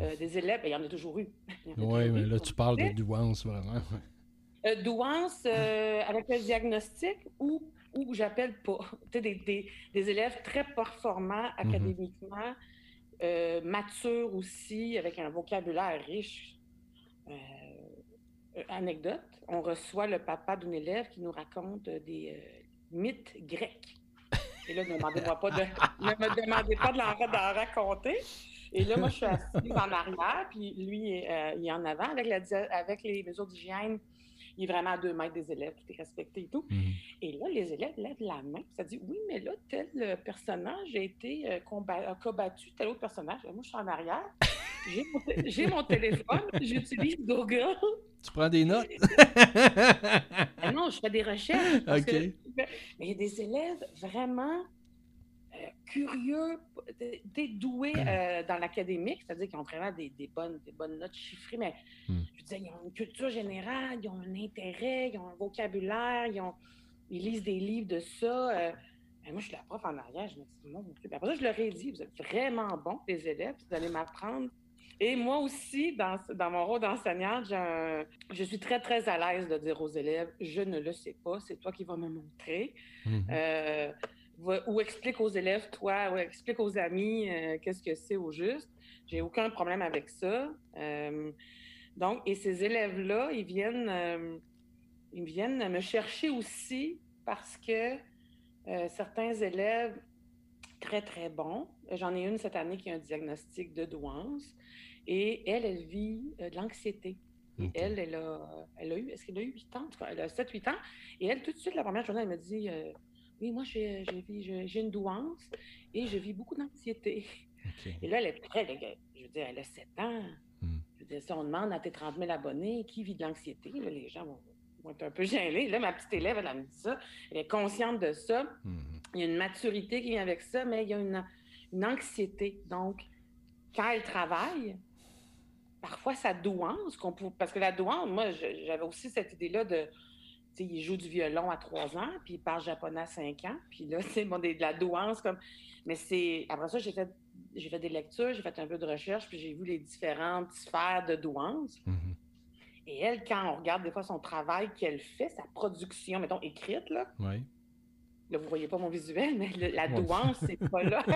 Euh, des élèves, ben, il y en a toujours eu.
oui, mais là, tu parles de douance, vraiment.
Euh, douance avec le diagnostic ou, ou j'appelle pas. Des, des, des, élèves très performants mhm. académiquement, matures aussi, avec un vocabulaire riche. anecdote, on reçoit le papa d'une élève qui nous raconte des, mythe grec. Et là, ne me demandez-moi pas de, ne me demandez pas de l'en raconter. Et là, moi, je suis assise en arrière, puis lui, euh, il est en avant avec, la, avec les mesures d'hygiène. Il est vraiment à deux mètres des élèves, tout est respecté et tout. Mhm. Et là, les élèves lèvent la main, ça dit Oui, mais là, tel euh, personnage a été euh, combattu, tel autre personnage. Moi, je suis en arrière. J'ai mon, téléphone, j'utilise Google.
Tu prends des notes?
Ah non, je fais des recherches. OK. mais il y a des élèves vraiment euh, curieux, dédoués euh, dans l'académique, c'est-à-dire qu'ils ont vraiment des, bonnes, des bonnes notes chiffrées, mais hmm. je veux dire, ils ont une culture générale, ils ont un intérêt, ils ont un vocabulaire, ils, ont, ils lisent des livres de ça. Euh, moi, je suis la prof en arrière, je me dis, mon Dieu. Après ça, je leur ai dit, vous êtes vraiment bons, les élèves, vous allez m'apprendre et moi aussi, dans, dans mon rôle d'enseignante, je suis très, très à l'aise de dire aux élèves, je ne le sais pas, c'est toi qui vas me montrer. Mhm. Euh, ou explique aux élèves, toi, ou explique aux amis euh, qu'est-ce que c'est au juste. J'ai aucun problème avec ça. Euh, donc, et ces élèves-là, ils viennent, ils viennent me chercher aussi parce que certains élèves très, très bons, j'en ai une cette année qui a un diagnostic de douance, et elle, elle vit euh, de l'anxiété. Et elle, elle a, elle a eu, est-ce qu'elle a eu 8 ans? En tout cas, elle a 7-8 ans. Et elle, tout de suite, la première journée, elle me dit euh, Oui, moi, j'ai, une douance et je vis beaucoup d'anxiété. Et là, elle est très, je veux dire, elle a 7 ans. Hmm. Je veux dire, si on demande à tes 30 000 abonnés qui vit de l'anxiété, les gens vont, être un peu gênés. Là, ma petite élève, elle, me dit ça. Elle est consciente de ça. Hmm. Il y a une maturité qui vient avec ça, mais il y a une, une anxiété. Donc, quand elle travaille, parfois sa douance, qu'on parce que la douance, moi, j'avais aussi cette idée-là de, tu sais, il joue du violon à trois ans, puis il parle japonais à cinq ans, puis là, c'est bon, de la douance comme, mais c'est, après ça, j'ai fait, j'ai fait des lectures, j'ai fait un peu de recherche, puis j'ai vu les différentes sphères de douance. Mm-hmm. Et elle, quand on regarde des fois son travail qu'elle fait, sa production, mettons, écrite, là, Là, vous ne voyez pas mon visuel, mais la douance, c'est pas là.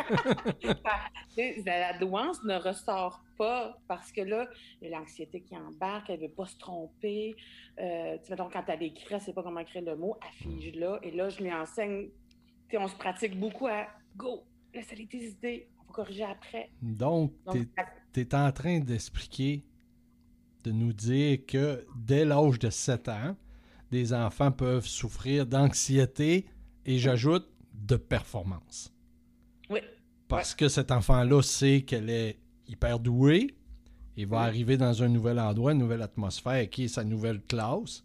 la douance ne ressort pas parce que là, il y a l'anxiété qui embarque, elle ne veut pas se tromper. Euh, tu mettons, quand elle écrit, elle ne sait pas comment écrire le mot, affiche là. Et là, je lui enseigne, on se pratique beaucoup à go, laisse aller tes idées, on va corriger après.
Donc, tu es, en train d'expliquer, de nous dire que dès l'âge de 7 ans, des enfants peuvent souffrir d'anxiété et j'ajoute de performance.
Oui.
Parce que cet enfant-là sait qu'elle est hyper douée. Il va arriver dans un nouvel endroit, une nouvelle atmosphère qui est sa nouvelle classe.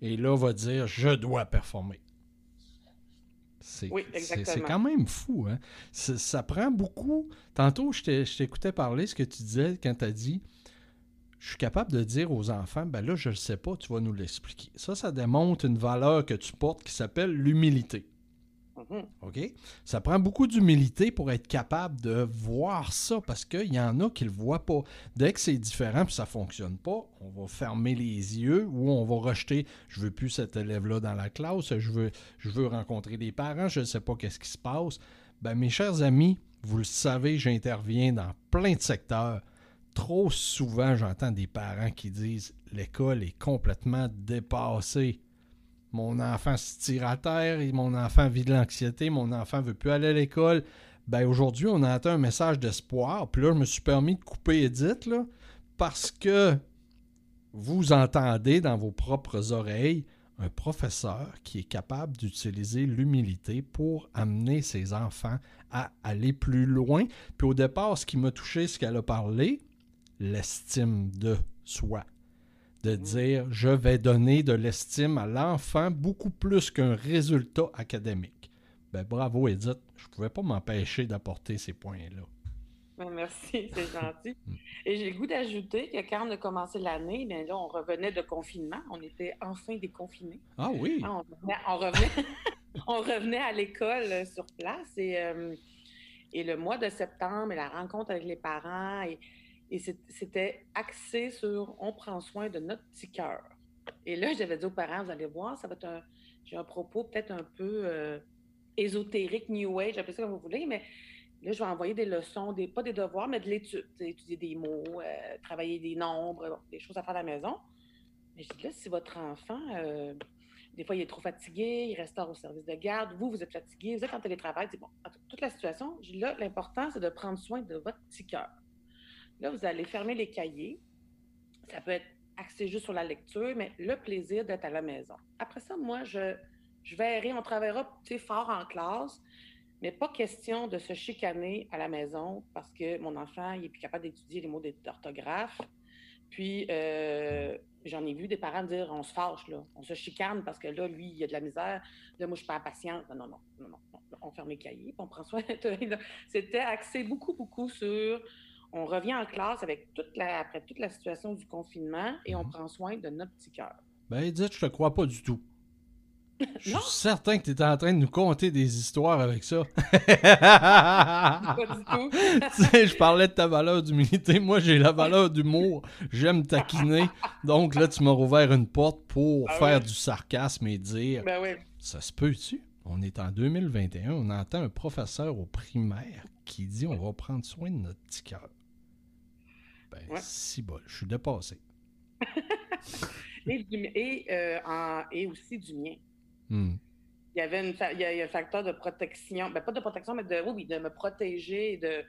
Et là, va dire Je dois performer. C'est oui, quand même fou. Hein? Ça prend beaucoup. Tantôt, je t'écoutais parler ce que tu disais quand tu as dit je suis capable de dire aux enfants, ben là, je ne le sais pas, tu vas nous l'expliquer. Ça, ça démontre une valeur que tu portes qui s'appelle l'humilité. Mhm. OK? Ça prend beaucoup d'humilité pour être capable de voir ça parce qu'il y en a qui ne le voient pas. Dès que c'est différent et ça ne fonctionne pas, on va fermer les yeux ou on va rejeter je ne veux plus cet élève-là dans la classe, je veux, je veux rencontrer des parents, je ne sais pas qu'est-ce qui se passe. Ben, mes chers amis, vous le savez, j'interviens dans plein de secteurs. Trop souvent, j'entends des parents qui disent l'école est complètement dépassée mon enfant se tire à terre, mon enfant vit de l'anxiété, mon enfant veut plus aller à l'école. Ben aujourd'hui, on a atteint un message d'espoir. Puis là, je me suis permis de couper Edith, là, parce que vous entendez dans vos propres oreilles un professeur qui est capable d'utiliser l'humilité pour amener ses enfants à aller plus loin. Puis au départ, ce qui m'a touché, ce qu'elle a parlé, l'estime de soi de dire je vais donner de l'estime à l'enfant beaucoup plus qu'un résultat académique. Ben, bravo Edith, je ne pouvais pas m'empêcher d'apporter ces points-là.
Ben, merci, c'est gentil. Et j'ai le goût d'ajouter que quand on a commencé l'année, bien là, on revenait de confinement. On était enfin déconfinés.
Ah oui.
Ah, on revenait, on revenait, à l'école euh, sur place et, euh, et le mois de septembre et la rencontre avec les parents et et c'était axé sur on prend soin de notre petit cœur. Et là, j'avais dit aux parents, vous allez voir, ça va être un, j'ai un propos peut-être un peu euh, ésotérique, New Age, appelez ça comme vous voulez, mais là, je vais envoyer des leçons, des, pas des devoirs, mais de l'étude, étudier des mots, euh, travailler des nombres, des choses à faire à la maison. Mais je dis là, si votre enfant, euh, des fois, il est trop fatigué, il reste au service de garde, vous, vous êtes fatigué, vous êtes en télétravail, c'est bon. Toute la situation, je dis là, l'important, c'est de prendre soin de votre petit cœur. Là, vous allez fermer les cahiers. Ça peut être axé juste sur la lecture, mais le plaisir d'être à la maison. Après ça, moi, je, je verrai, on travaillera fort en classe, mais pas question de se chicaner à la maison parce que mon enfant, il est plus capable d'étudier les mots d'orthographe. Puis, euh, j'en ai vu des parents dire on se fâche, là, on se chicane parce que là, lui, il y a de la misère. Là, moi, je suis pas patiente. Non, non, non, non. On ferme les cahiers, on prend soin C'était axé beaucoup, beaucoup sur on revient en classe avec toute la, après toute la situation du confinement et on mhm. prend soin de notre petit cœur.
Ben, Edith, je te crois pas du tout. Je suis certain que tu étais en train de nous conter des histoires avec ça.
pas du tout.
tu sais, je parlais de ta valeur d'humilité. Moi, j'ai la valeur d'humour. J'aime taquiner. Donc là, tu m'as rouvert une porte pour ah faire du sarcasme et dire
ben oui.
Ça se peut-tu? On est en 2021. On entend un professeur au primaire qui dit On va prendre soin de notre petit cœur. Ben, si bol, je suis dépassé.
et, euh, et, aussi du mien.
Hmm.
Il y avait une, il y a, un facteur de protection, ben, pas de protection, mais de, oui, de me protéger et de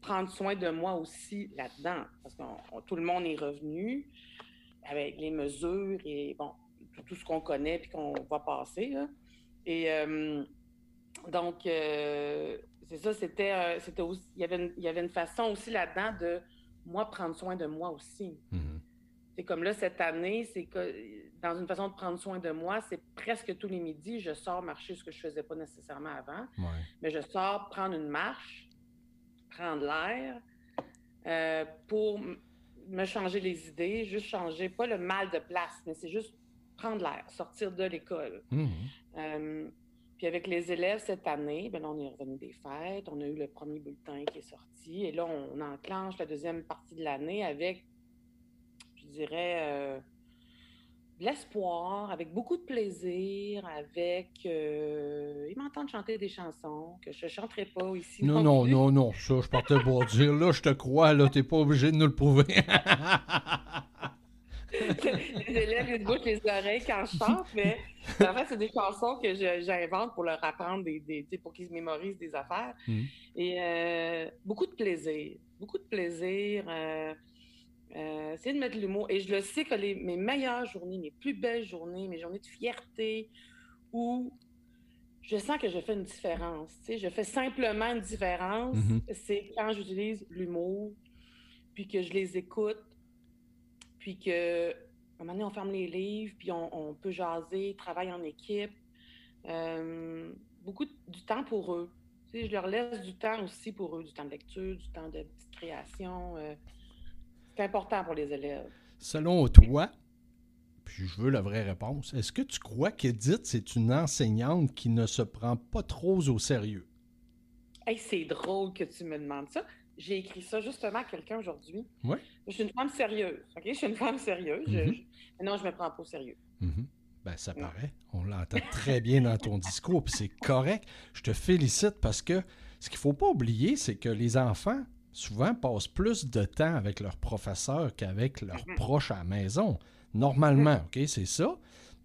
prendre soin de moi aussi là-dedans. Parce que tout le monde est revenu avec les mesures et bon, tout, ce qu'on connaît puis qu'on va passer. Et euh, donc, euh, c'est ça, c'était, c'était aussi, il y, avait il y avait une façon aussi là-dedans de moi, prendre soin de moi aussi.
Mhm.
C'est comme là, cette année, c'est que dans une façon de prendre soin de moi, c'est presque tous les midis, je sors marcher, ce que je ne faisais pas nécessairement avant. Mais je sors prendre une marche, prendre l'air euh, pour me changer les idées, juste changer, pas le mal de place, mais c'est juste prendre l'air, sortir de l'école.
Mhm.
Euh, puis avec les élèves cette année, ben on est revenu des fêtes, on a eu le premier bulletin qui est sorti, et là, on, enclenche la deuxième partie de l'année avec, je dirais, euh, l'espoir, avec beaucoup de plaisir, avec... Euh, ils m'entendent chanter des chansons que je ne chanterai pas ici.
Non, non, non, non, ça, je partais pour dire, là, je te crois, là, t'es pas obligé de nous le prouver.
les élèves, ils bouchent les oreilles quand je chante, mais en fait, c'est des chansons que j'invente pour leur apprendre, des, des pour qu'ils mémorisent des affaires.
Mm.
Et euh, beaucoup de plaisir. Beaucoup de plaisir. Euh, euh, de mettre l'humour. Et je le sais que les, mes meilleures journées, mes plus belles journées, mes journées de fierté, où je sens que je fais une différence. Tu sais, je fais simplement une différence,
mm-hmm.
c'est quand j'utilise l'humour, puis que je les écoute, puis que, un moment donné, on ferme les livres, puis on, peut jaser, travailler en équipe. Euh, beaucoup du temps pour eux. Tu sais, je leur laisse du temps aussi pour eux, du temps de lecture, du temps de petite création. Euh, c'est important pour les élèves.
Selon toi, puis je veux la vraie réponse. Est-ce que tu crois qu'Edith, c'est une enseignante qui ne se prend pas trop au sérieux?
Hey, c'est drôle que tu me demandes ça. J'ai écrit ça justement à quelqu'un aujourd'hui.
Oui.
Je suis une femme sérieuse. OK? Je suis une femme sérieuse.
Mm-hmm.
Mais non, je me prends pas au sérieux.
Mm-hmm. Ben, ça paraît. On l'entend très bien dans ton discours, puis c'est correct. Je te félicite parce que ce qu'il ne faut pas oublier, c'est que les enfants, souvent, passent plus de temps avec leurs professeurs qu'avec leurs
Mhm.
proches à la maison. Normalement, OK, c'est ça.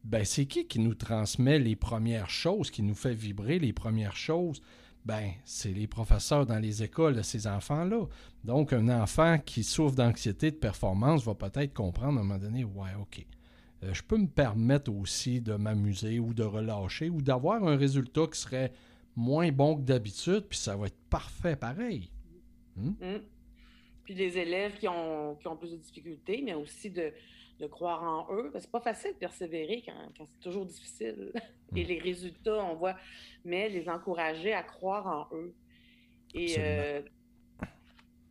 Ben, c'est qui qui nous transmet les premières choses, qui nous fait vibrer les premières choses? Ben, c'est les professeurs dans les écoles de ces enfants-là. Donc, un enfant qui souffre d'anxiété de performance va peut-être comprendre à un moment donné, ouais, OK. Euh, je peux me permettre aussi de m'amuser ou de relâcher ou d'avoir un résultat qui serait moins bon que d'habitude, puis ça va être parfait pareil.
Mm. Puis les élèves qui ont plus de difficultés, mais aussi de, de croire en eux. C'est pas facile de persévérer quand, quand c'est toujours difficile. Et
Mm.
les résultats, on voit, mais les encourager à croire en eux. Et euh,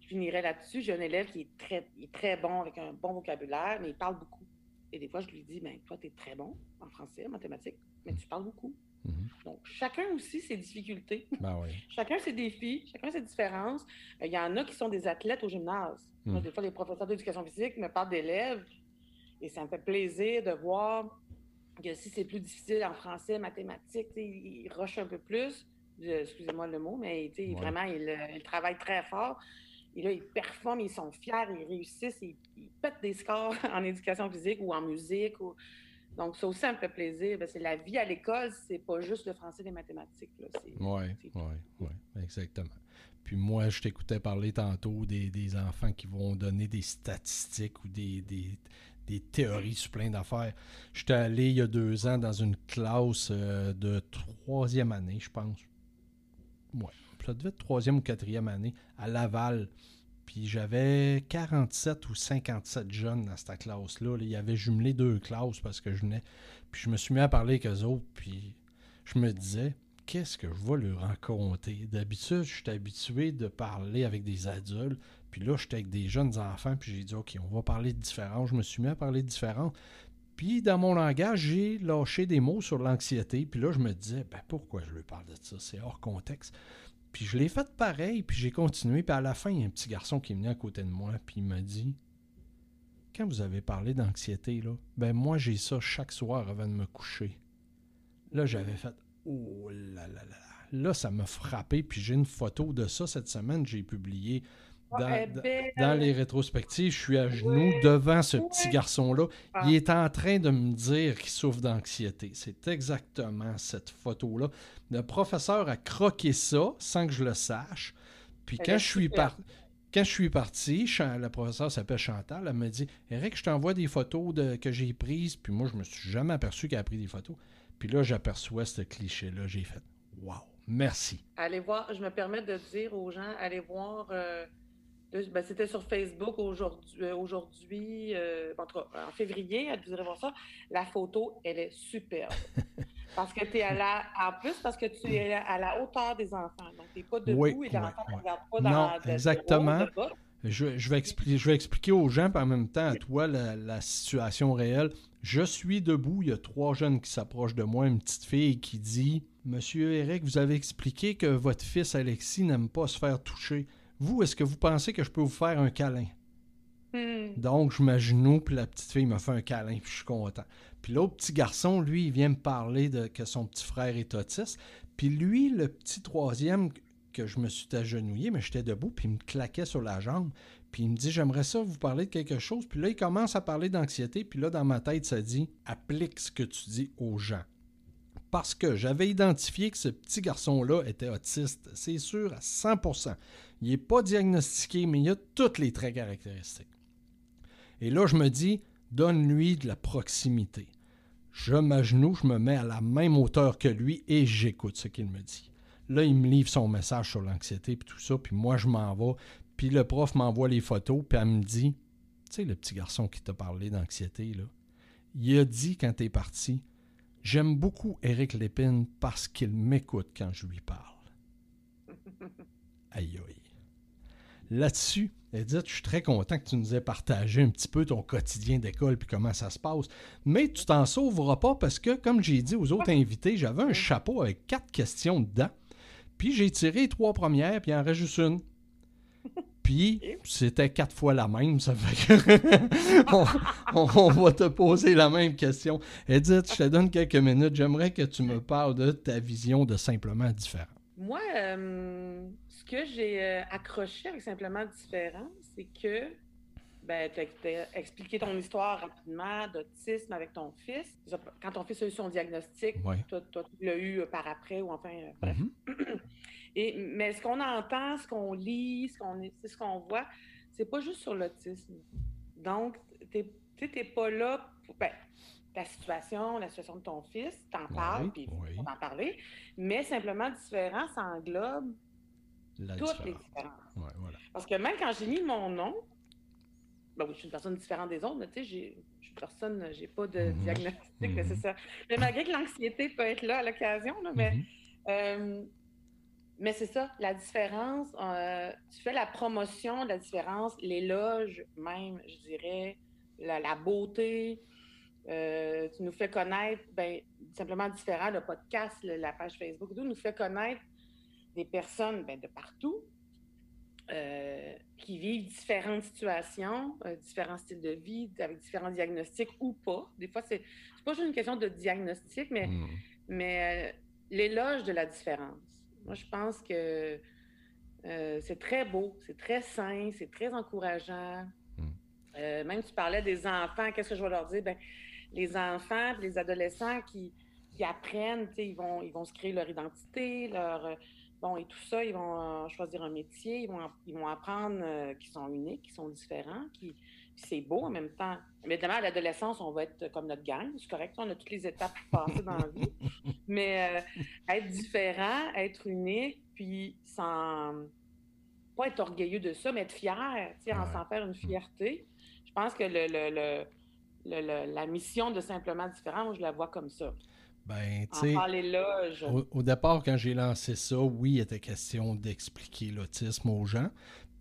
je finirai là-dessus. J'ai un élève qui est très, est très bon avec un bon vocabulaire, mais il parle beaucoup. Et des fois, je lui dis, ben, toi, tu es très bon en français, en mathématiques, mais tu parles beaucoup.
Mhm.
Donc, chacun aussi ses difficultés.
Ben oui.
Chacun ses défis, chacun ses différences. Euh, Il y en a qui sont des athlètes au gymnase. Moi,
Mm.
des fois, les professeurs d'éducation physique me parlent d'élèves et ça me fait plaisir de voir que si c'est plus difficile en français, mathématiques, ils rushent un peu plus. Excusez-moi le mot, mais
Ouais.
vraiment, ils, euh, ils travaillent très fort. Et là, ils performent, ils sont fiers, ils réussissent, ils, ils pètent des scores en éducation physique ou en musique. Ou... Donc, ça aussi, ça me fait plaisir. C'est la vie à l'école, c'est pas juste le français et les mathématiques.
Oui, oui, oui, exactement. Puis moi, je t'écoutais parler tantôt des, des enfants qui vont donner des statistiques ou des, des, des théories sur plein d'affaires. J'étais allé il y a deux ans dans une classe euh, de troisième année, je pense. Ouais, ça devait être troisième ou quatrième année, à Laval. Puis j'avais 47 ou 57 jeunes dans cette classe-là. là. Il y avait jumelé deux classes parce que je venais. Puis je me suis mis à parler avec eux autres. Puis je me disais, qu'est-ce que je vais leur raconter? D'habitude, je suis habitué de parler avec des adultes. Puis là, j'étais avec des jeunes enfants. Puis j'ai dit, OK, on va parler de différents. Je me suis mis à parler de différents. Puis dans mon langage, j'ai lâché des mots sur l'anxiété. Puis là, je me disais, ben pourquoi je lui parle de ça? C'est hors contexte. Puis je l'ai fait pareil, puis j'ai continué. Puis à la fin, il y a un petit garçon qui est venu à côté de moi, puis il m'a dit Quand vous avez parlé d'anxiété, là, ben moi, j'ai ça chaque soir avant de me coucher. Là, j'avais fait Oh là là là. Là, ça m'a frappé, puis j'ai une photo de ça cette semaine, j'ai publié dans, les rétrospectives. Je suis à genoux devant ce petit garçon-là.
Ah.
Il est en train de me dire qu'il souffre d'anxiété. C'est exactement cette photo-là. Le professeur a croqué ça sans que je le sache. Puis quand je suis
super.
par- Quand je suis parti, la professeure s'appelle Chantal, elle m'a dit Eric, je t'envoie des photos de, que j'ai prises. Puis moi, je me suis jamais aperçu qu'elle a pris des photos. Puis là, j'aperçois ce cliché-là. J'ai fait Wow, merci.
Allez voir, je me permets de dire aux gens, allez voir. euh, ben, C'était sur Facebook aujourd'hui, euh, aujourd'hui euh, en, tout cas, en février, vous irez voir ça. La photo, elle est superbe. parce que tu es à la. En plus, parce que tu es à la hauteur des enfants. Donc, tu n'es pas debout
Oui,
et l'enfant
oui,
ne regarde pas
Non,
dans de- de
exactement.
haut, de bas.
Je, je vais expliquer, je vais expliquer aux gens, puis en même temps à toi, la, la situation réelle. Je suis debout, il y a trois jeunes qui s'approchent de moi, une petite fille qui dit Monsieur Eric, vous avez expliqué que votre fils Alexis n'aime pas se faire toucher. Vous, est-ce que vous pensez que je peux vous faire un câlin?
Hmm.
Donc, je m'agenouille, puis la petite fille me fait un câlin, puis je suis content. Puis l'autre petit garçon, lui, il vient me parler de que son petit frère est autiste. Puis lui, le petit troisième, que je me suis agenouillé, mais j'étais debout, puis il me claquait sur la jambe. Puis il me dit, j'aimerais ça vous parler de quelque chose. Puis là, il commence à parler d'anxiété. Puis là, dans ma tête, ça dit, applique ce que tu dis aux gens. Parce que j'avais identifié que ce petit garçon-là était autiste. C'est sûr à 100%. Il n'est pas diagnostiqué, mais il a tous les traits caractéristiques. Et là, je me dis, donne-lui de la proximité. Je m'agenouille, je me mets à la même hauteur que lui et j'écoute ce qu'il me dit. Là, il me livre son message sur l'anxiété puis tout ça, puis moi, je m'en vais. Puis le prof m'envoie les photos, puis elle me dit, tu sais, le petit garçon qui t'a parlé d'anxiété, là, il a dit quand t'es parti, j'aime beaucoup Éric Lépine parce qu'il m'écoute quand je lui parle. Aïe aïe. Là-dessus, Edith, je suis très content que tu nous aies partagé un petit peu ton quotidien d'école puis comment ça se passe. Mais tu t'en sauveras pas parce que, comme j'ai dit aux autres invités, j'avais un chapeau avec quatre questions dedans. Puis j'ai tiré trois premières, puis il en reste juste une. Puis c'était quatre fois la même, ça fait que on, va te poser la même question. Edith, je te donne quelques minutes. J'aimerais que tu me parles de ta vision de simplement différent.
Moi, euh, ce que j'ai euh, accroché avec simplement différent, c'est que ben, tu as expliqué ton histoire rapidement d'autisme avec ton fils. Quand ton fils a eu son diagnostic, toi, tu l'as eu par après ou enfin, euh, bref. Mais ce qu'on entend, ce qu'on lit, ce qu'on ce qu'on voit, c'est pas juste sur l'autisme. Donc, tu n'es pas là pour ben, ta situation, la situation de ton fils, tu en parles, puis on va en parler, mais simplement différent, ça englobe toutes les différences. Parce que même quand j'ai mis mon nom, ben oui, je suis une personne différente des autres, mais tu sais, je suis personne, j'ai pas de mm-hmm. diagnostic nécessaire. Mais malgré que l'anxiété peut être là à l'occasion, mais mm-hmm. euh, mais c'est ça, la différence, euh, tu fais la promotion de la différence, l'éloge même, je dirais, la, beauté. Euh, tu nous fais connaître, ben, simplement différent, le podcast, la page Facebook, tout nous fait connaître des personnes ben, de partout euh, qui vivent différentes situations, différents styles de vie, avec différents diagnostics ou pas. Des fois, c'est pas juste une question de diagnostic, mais, mmh. mais l'éloge de la différence. Moi, je pense que euh, c'est très beau, c'est très sain, c'est très encourageant. Hmm. Euh, même tu parlais des enfants, qu'est-ce que je vais leur dire? Ben, les enfants les adolescents qui, apprennent, ils vont, ils vont se créer leur identité, leur. Euh, bon, et tout ça, ils vont choisir un métier, ils vont, ils vont apprendre qu'ils sont uniques, qu'ils sont différents, qui, c'est beau en même temps. Évidemment, à l'adolescence, on va être comme notre gang, c'est correct, on a toutes les étapes passées dans la vie. Mais euh, être différent, être unique, puis sans pas être orgueilleux de ça, mais être fier, en s'en faire une fierté. Je pense que le, le, la mission de Simplement Différent, moi, je la vois comme ça.
Ben, tu sais, au, au, départ, quand j'ai lancé ça, oui, il était question d'expliquer l'autisme aux gens.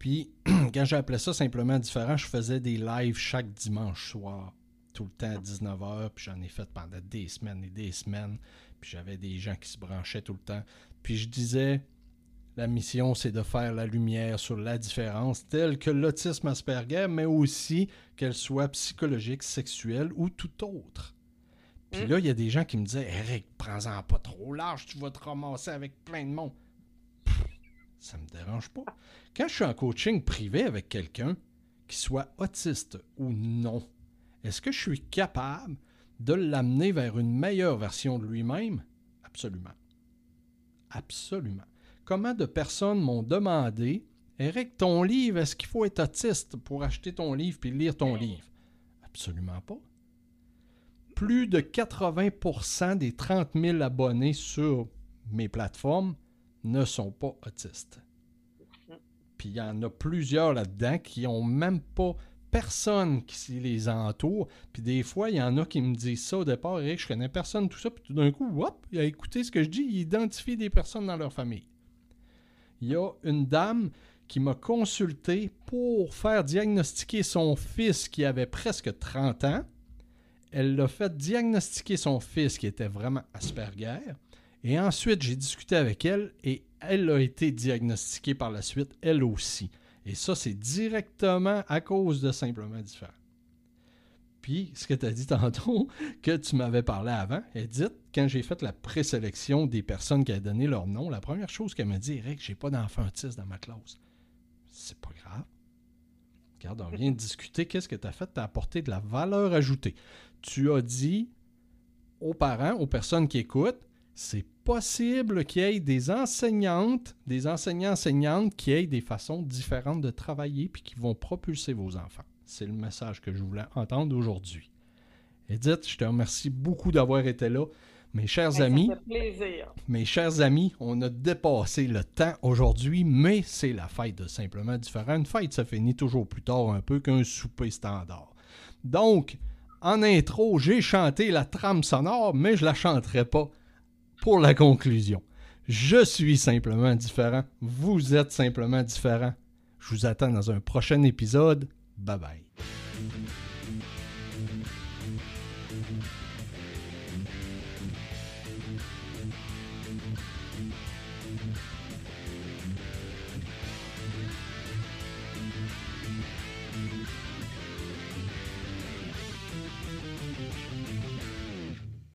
Puis, quand j'appelais ça simplement différent, je faisais des lives chaque dimanche soir, tout le temps à 19h, puis j'en ai fait pendant des semaines et des semaines. Puis j'avais des gens qui se branchaient tout le temps. Puis je disais, la mission, c'est de faire la lumière sur la différence, telle que l'autisme Asperger, mais aussi qu'elle soit psychologique, sexuelle ou tout autre. Puis hmm. là, il y a des gens qui me disaient Eric, prends-en pas trop large, tu vas te ramasser avec plein de monde. Ça me dérange pas. Quand je suis en coaching privé avec quelqu'un, qui soit autiste ou non, est-ce que je suis capable de l'amener vers une meilleure version de lui-même? Absolument. Absolument. Comment de personnes m'ont demandé Eric, ton livre, est-ce qu'il faut être autiste pour acheter ton livre puis lire ton livre? Absolument pas. Plus de 80% des 30 000 abonnés sur mes plateformes ne sont pas autistes. Puis il y en a plusieurs là-dedans qui n'ont même pas personne qui les entoure. Puis des fois, il y en a qui me disent ça au départ, Eric, je connais personne, tout ça. Puis tout d'un coup, hop, il a écouté ce que je dis, il identifie des personnes dans leur famille. Il y a une dame qui m'a consulté pour faire diagnostiquer son fils qui avait presque 30 ans. Elle l'a fait diagnostiquer son fils qui était vraiment Asperger. Et ensuite, j'ai discuté avec elle et elle a été diagnostiquée par la suite, elle aussi. Et ça, c'est directement à cause de simplement différent. Puis, ce que tu as dit tantôt, que tu m'avais parlé avant, Edith, quand j'ai fait la présélection des personnes qui avaient donné leur nom, la première chose qu'elle m'a dit, Eric, j'ai pas d'enfant autiste dans ma classe. C'est pas grave. Regarde, on vient de discuter. Qu'est-ce que tu as fait? Tu as apporté de la valeur ajoutée. Tu as dit aux parents, aux personnes qui écoutent, c'est possible qu'il y ait des enseignantes, des enseignants-enseignantes qui aient des façons différentes de travailler puis qui vont propulser vos enfants. C'est le message que je voulais entendre aujourd'hui. Edith, je te remercie beaucoup d'avoir été là. Mes chers amis, mes chers amis, on a dépassé le temps aujourd'hui, mais c'est la fête de simplement différent. Une fête, ça finit toujours plus tard un peu qu'un souper standard. Donc, en intro, j'ai chanté la trame sonore, mais je la chanterai pas pour la conclusion. Je suis simplement différent. Vous êtes simplement différent. Je vous attends dans un prochain épisode. Bye bye.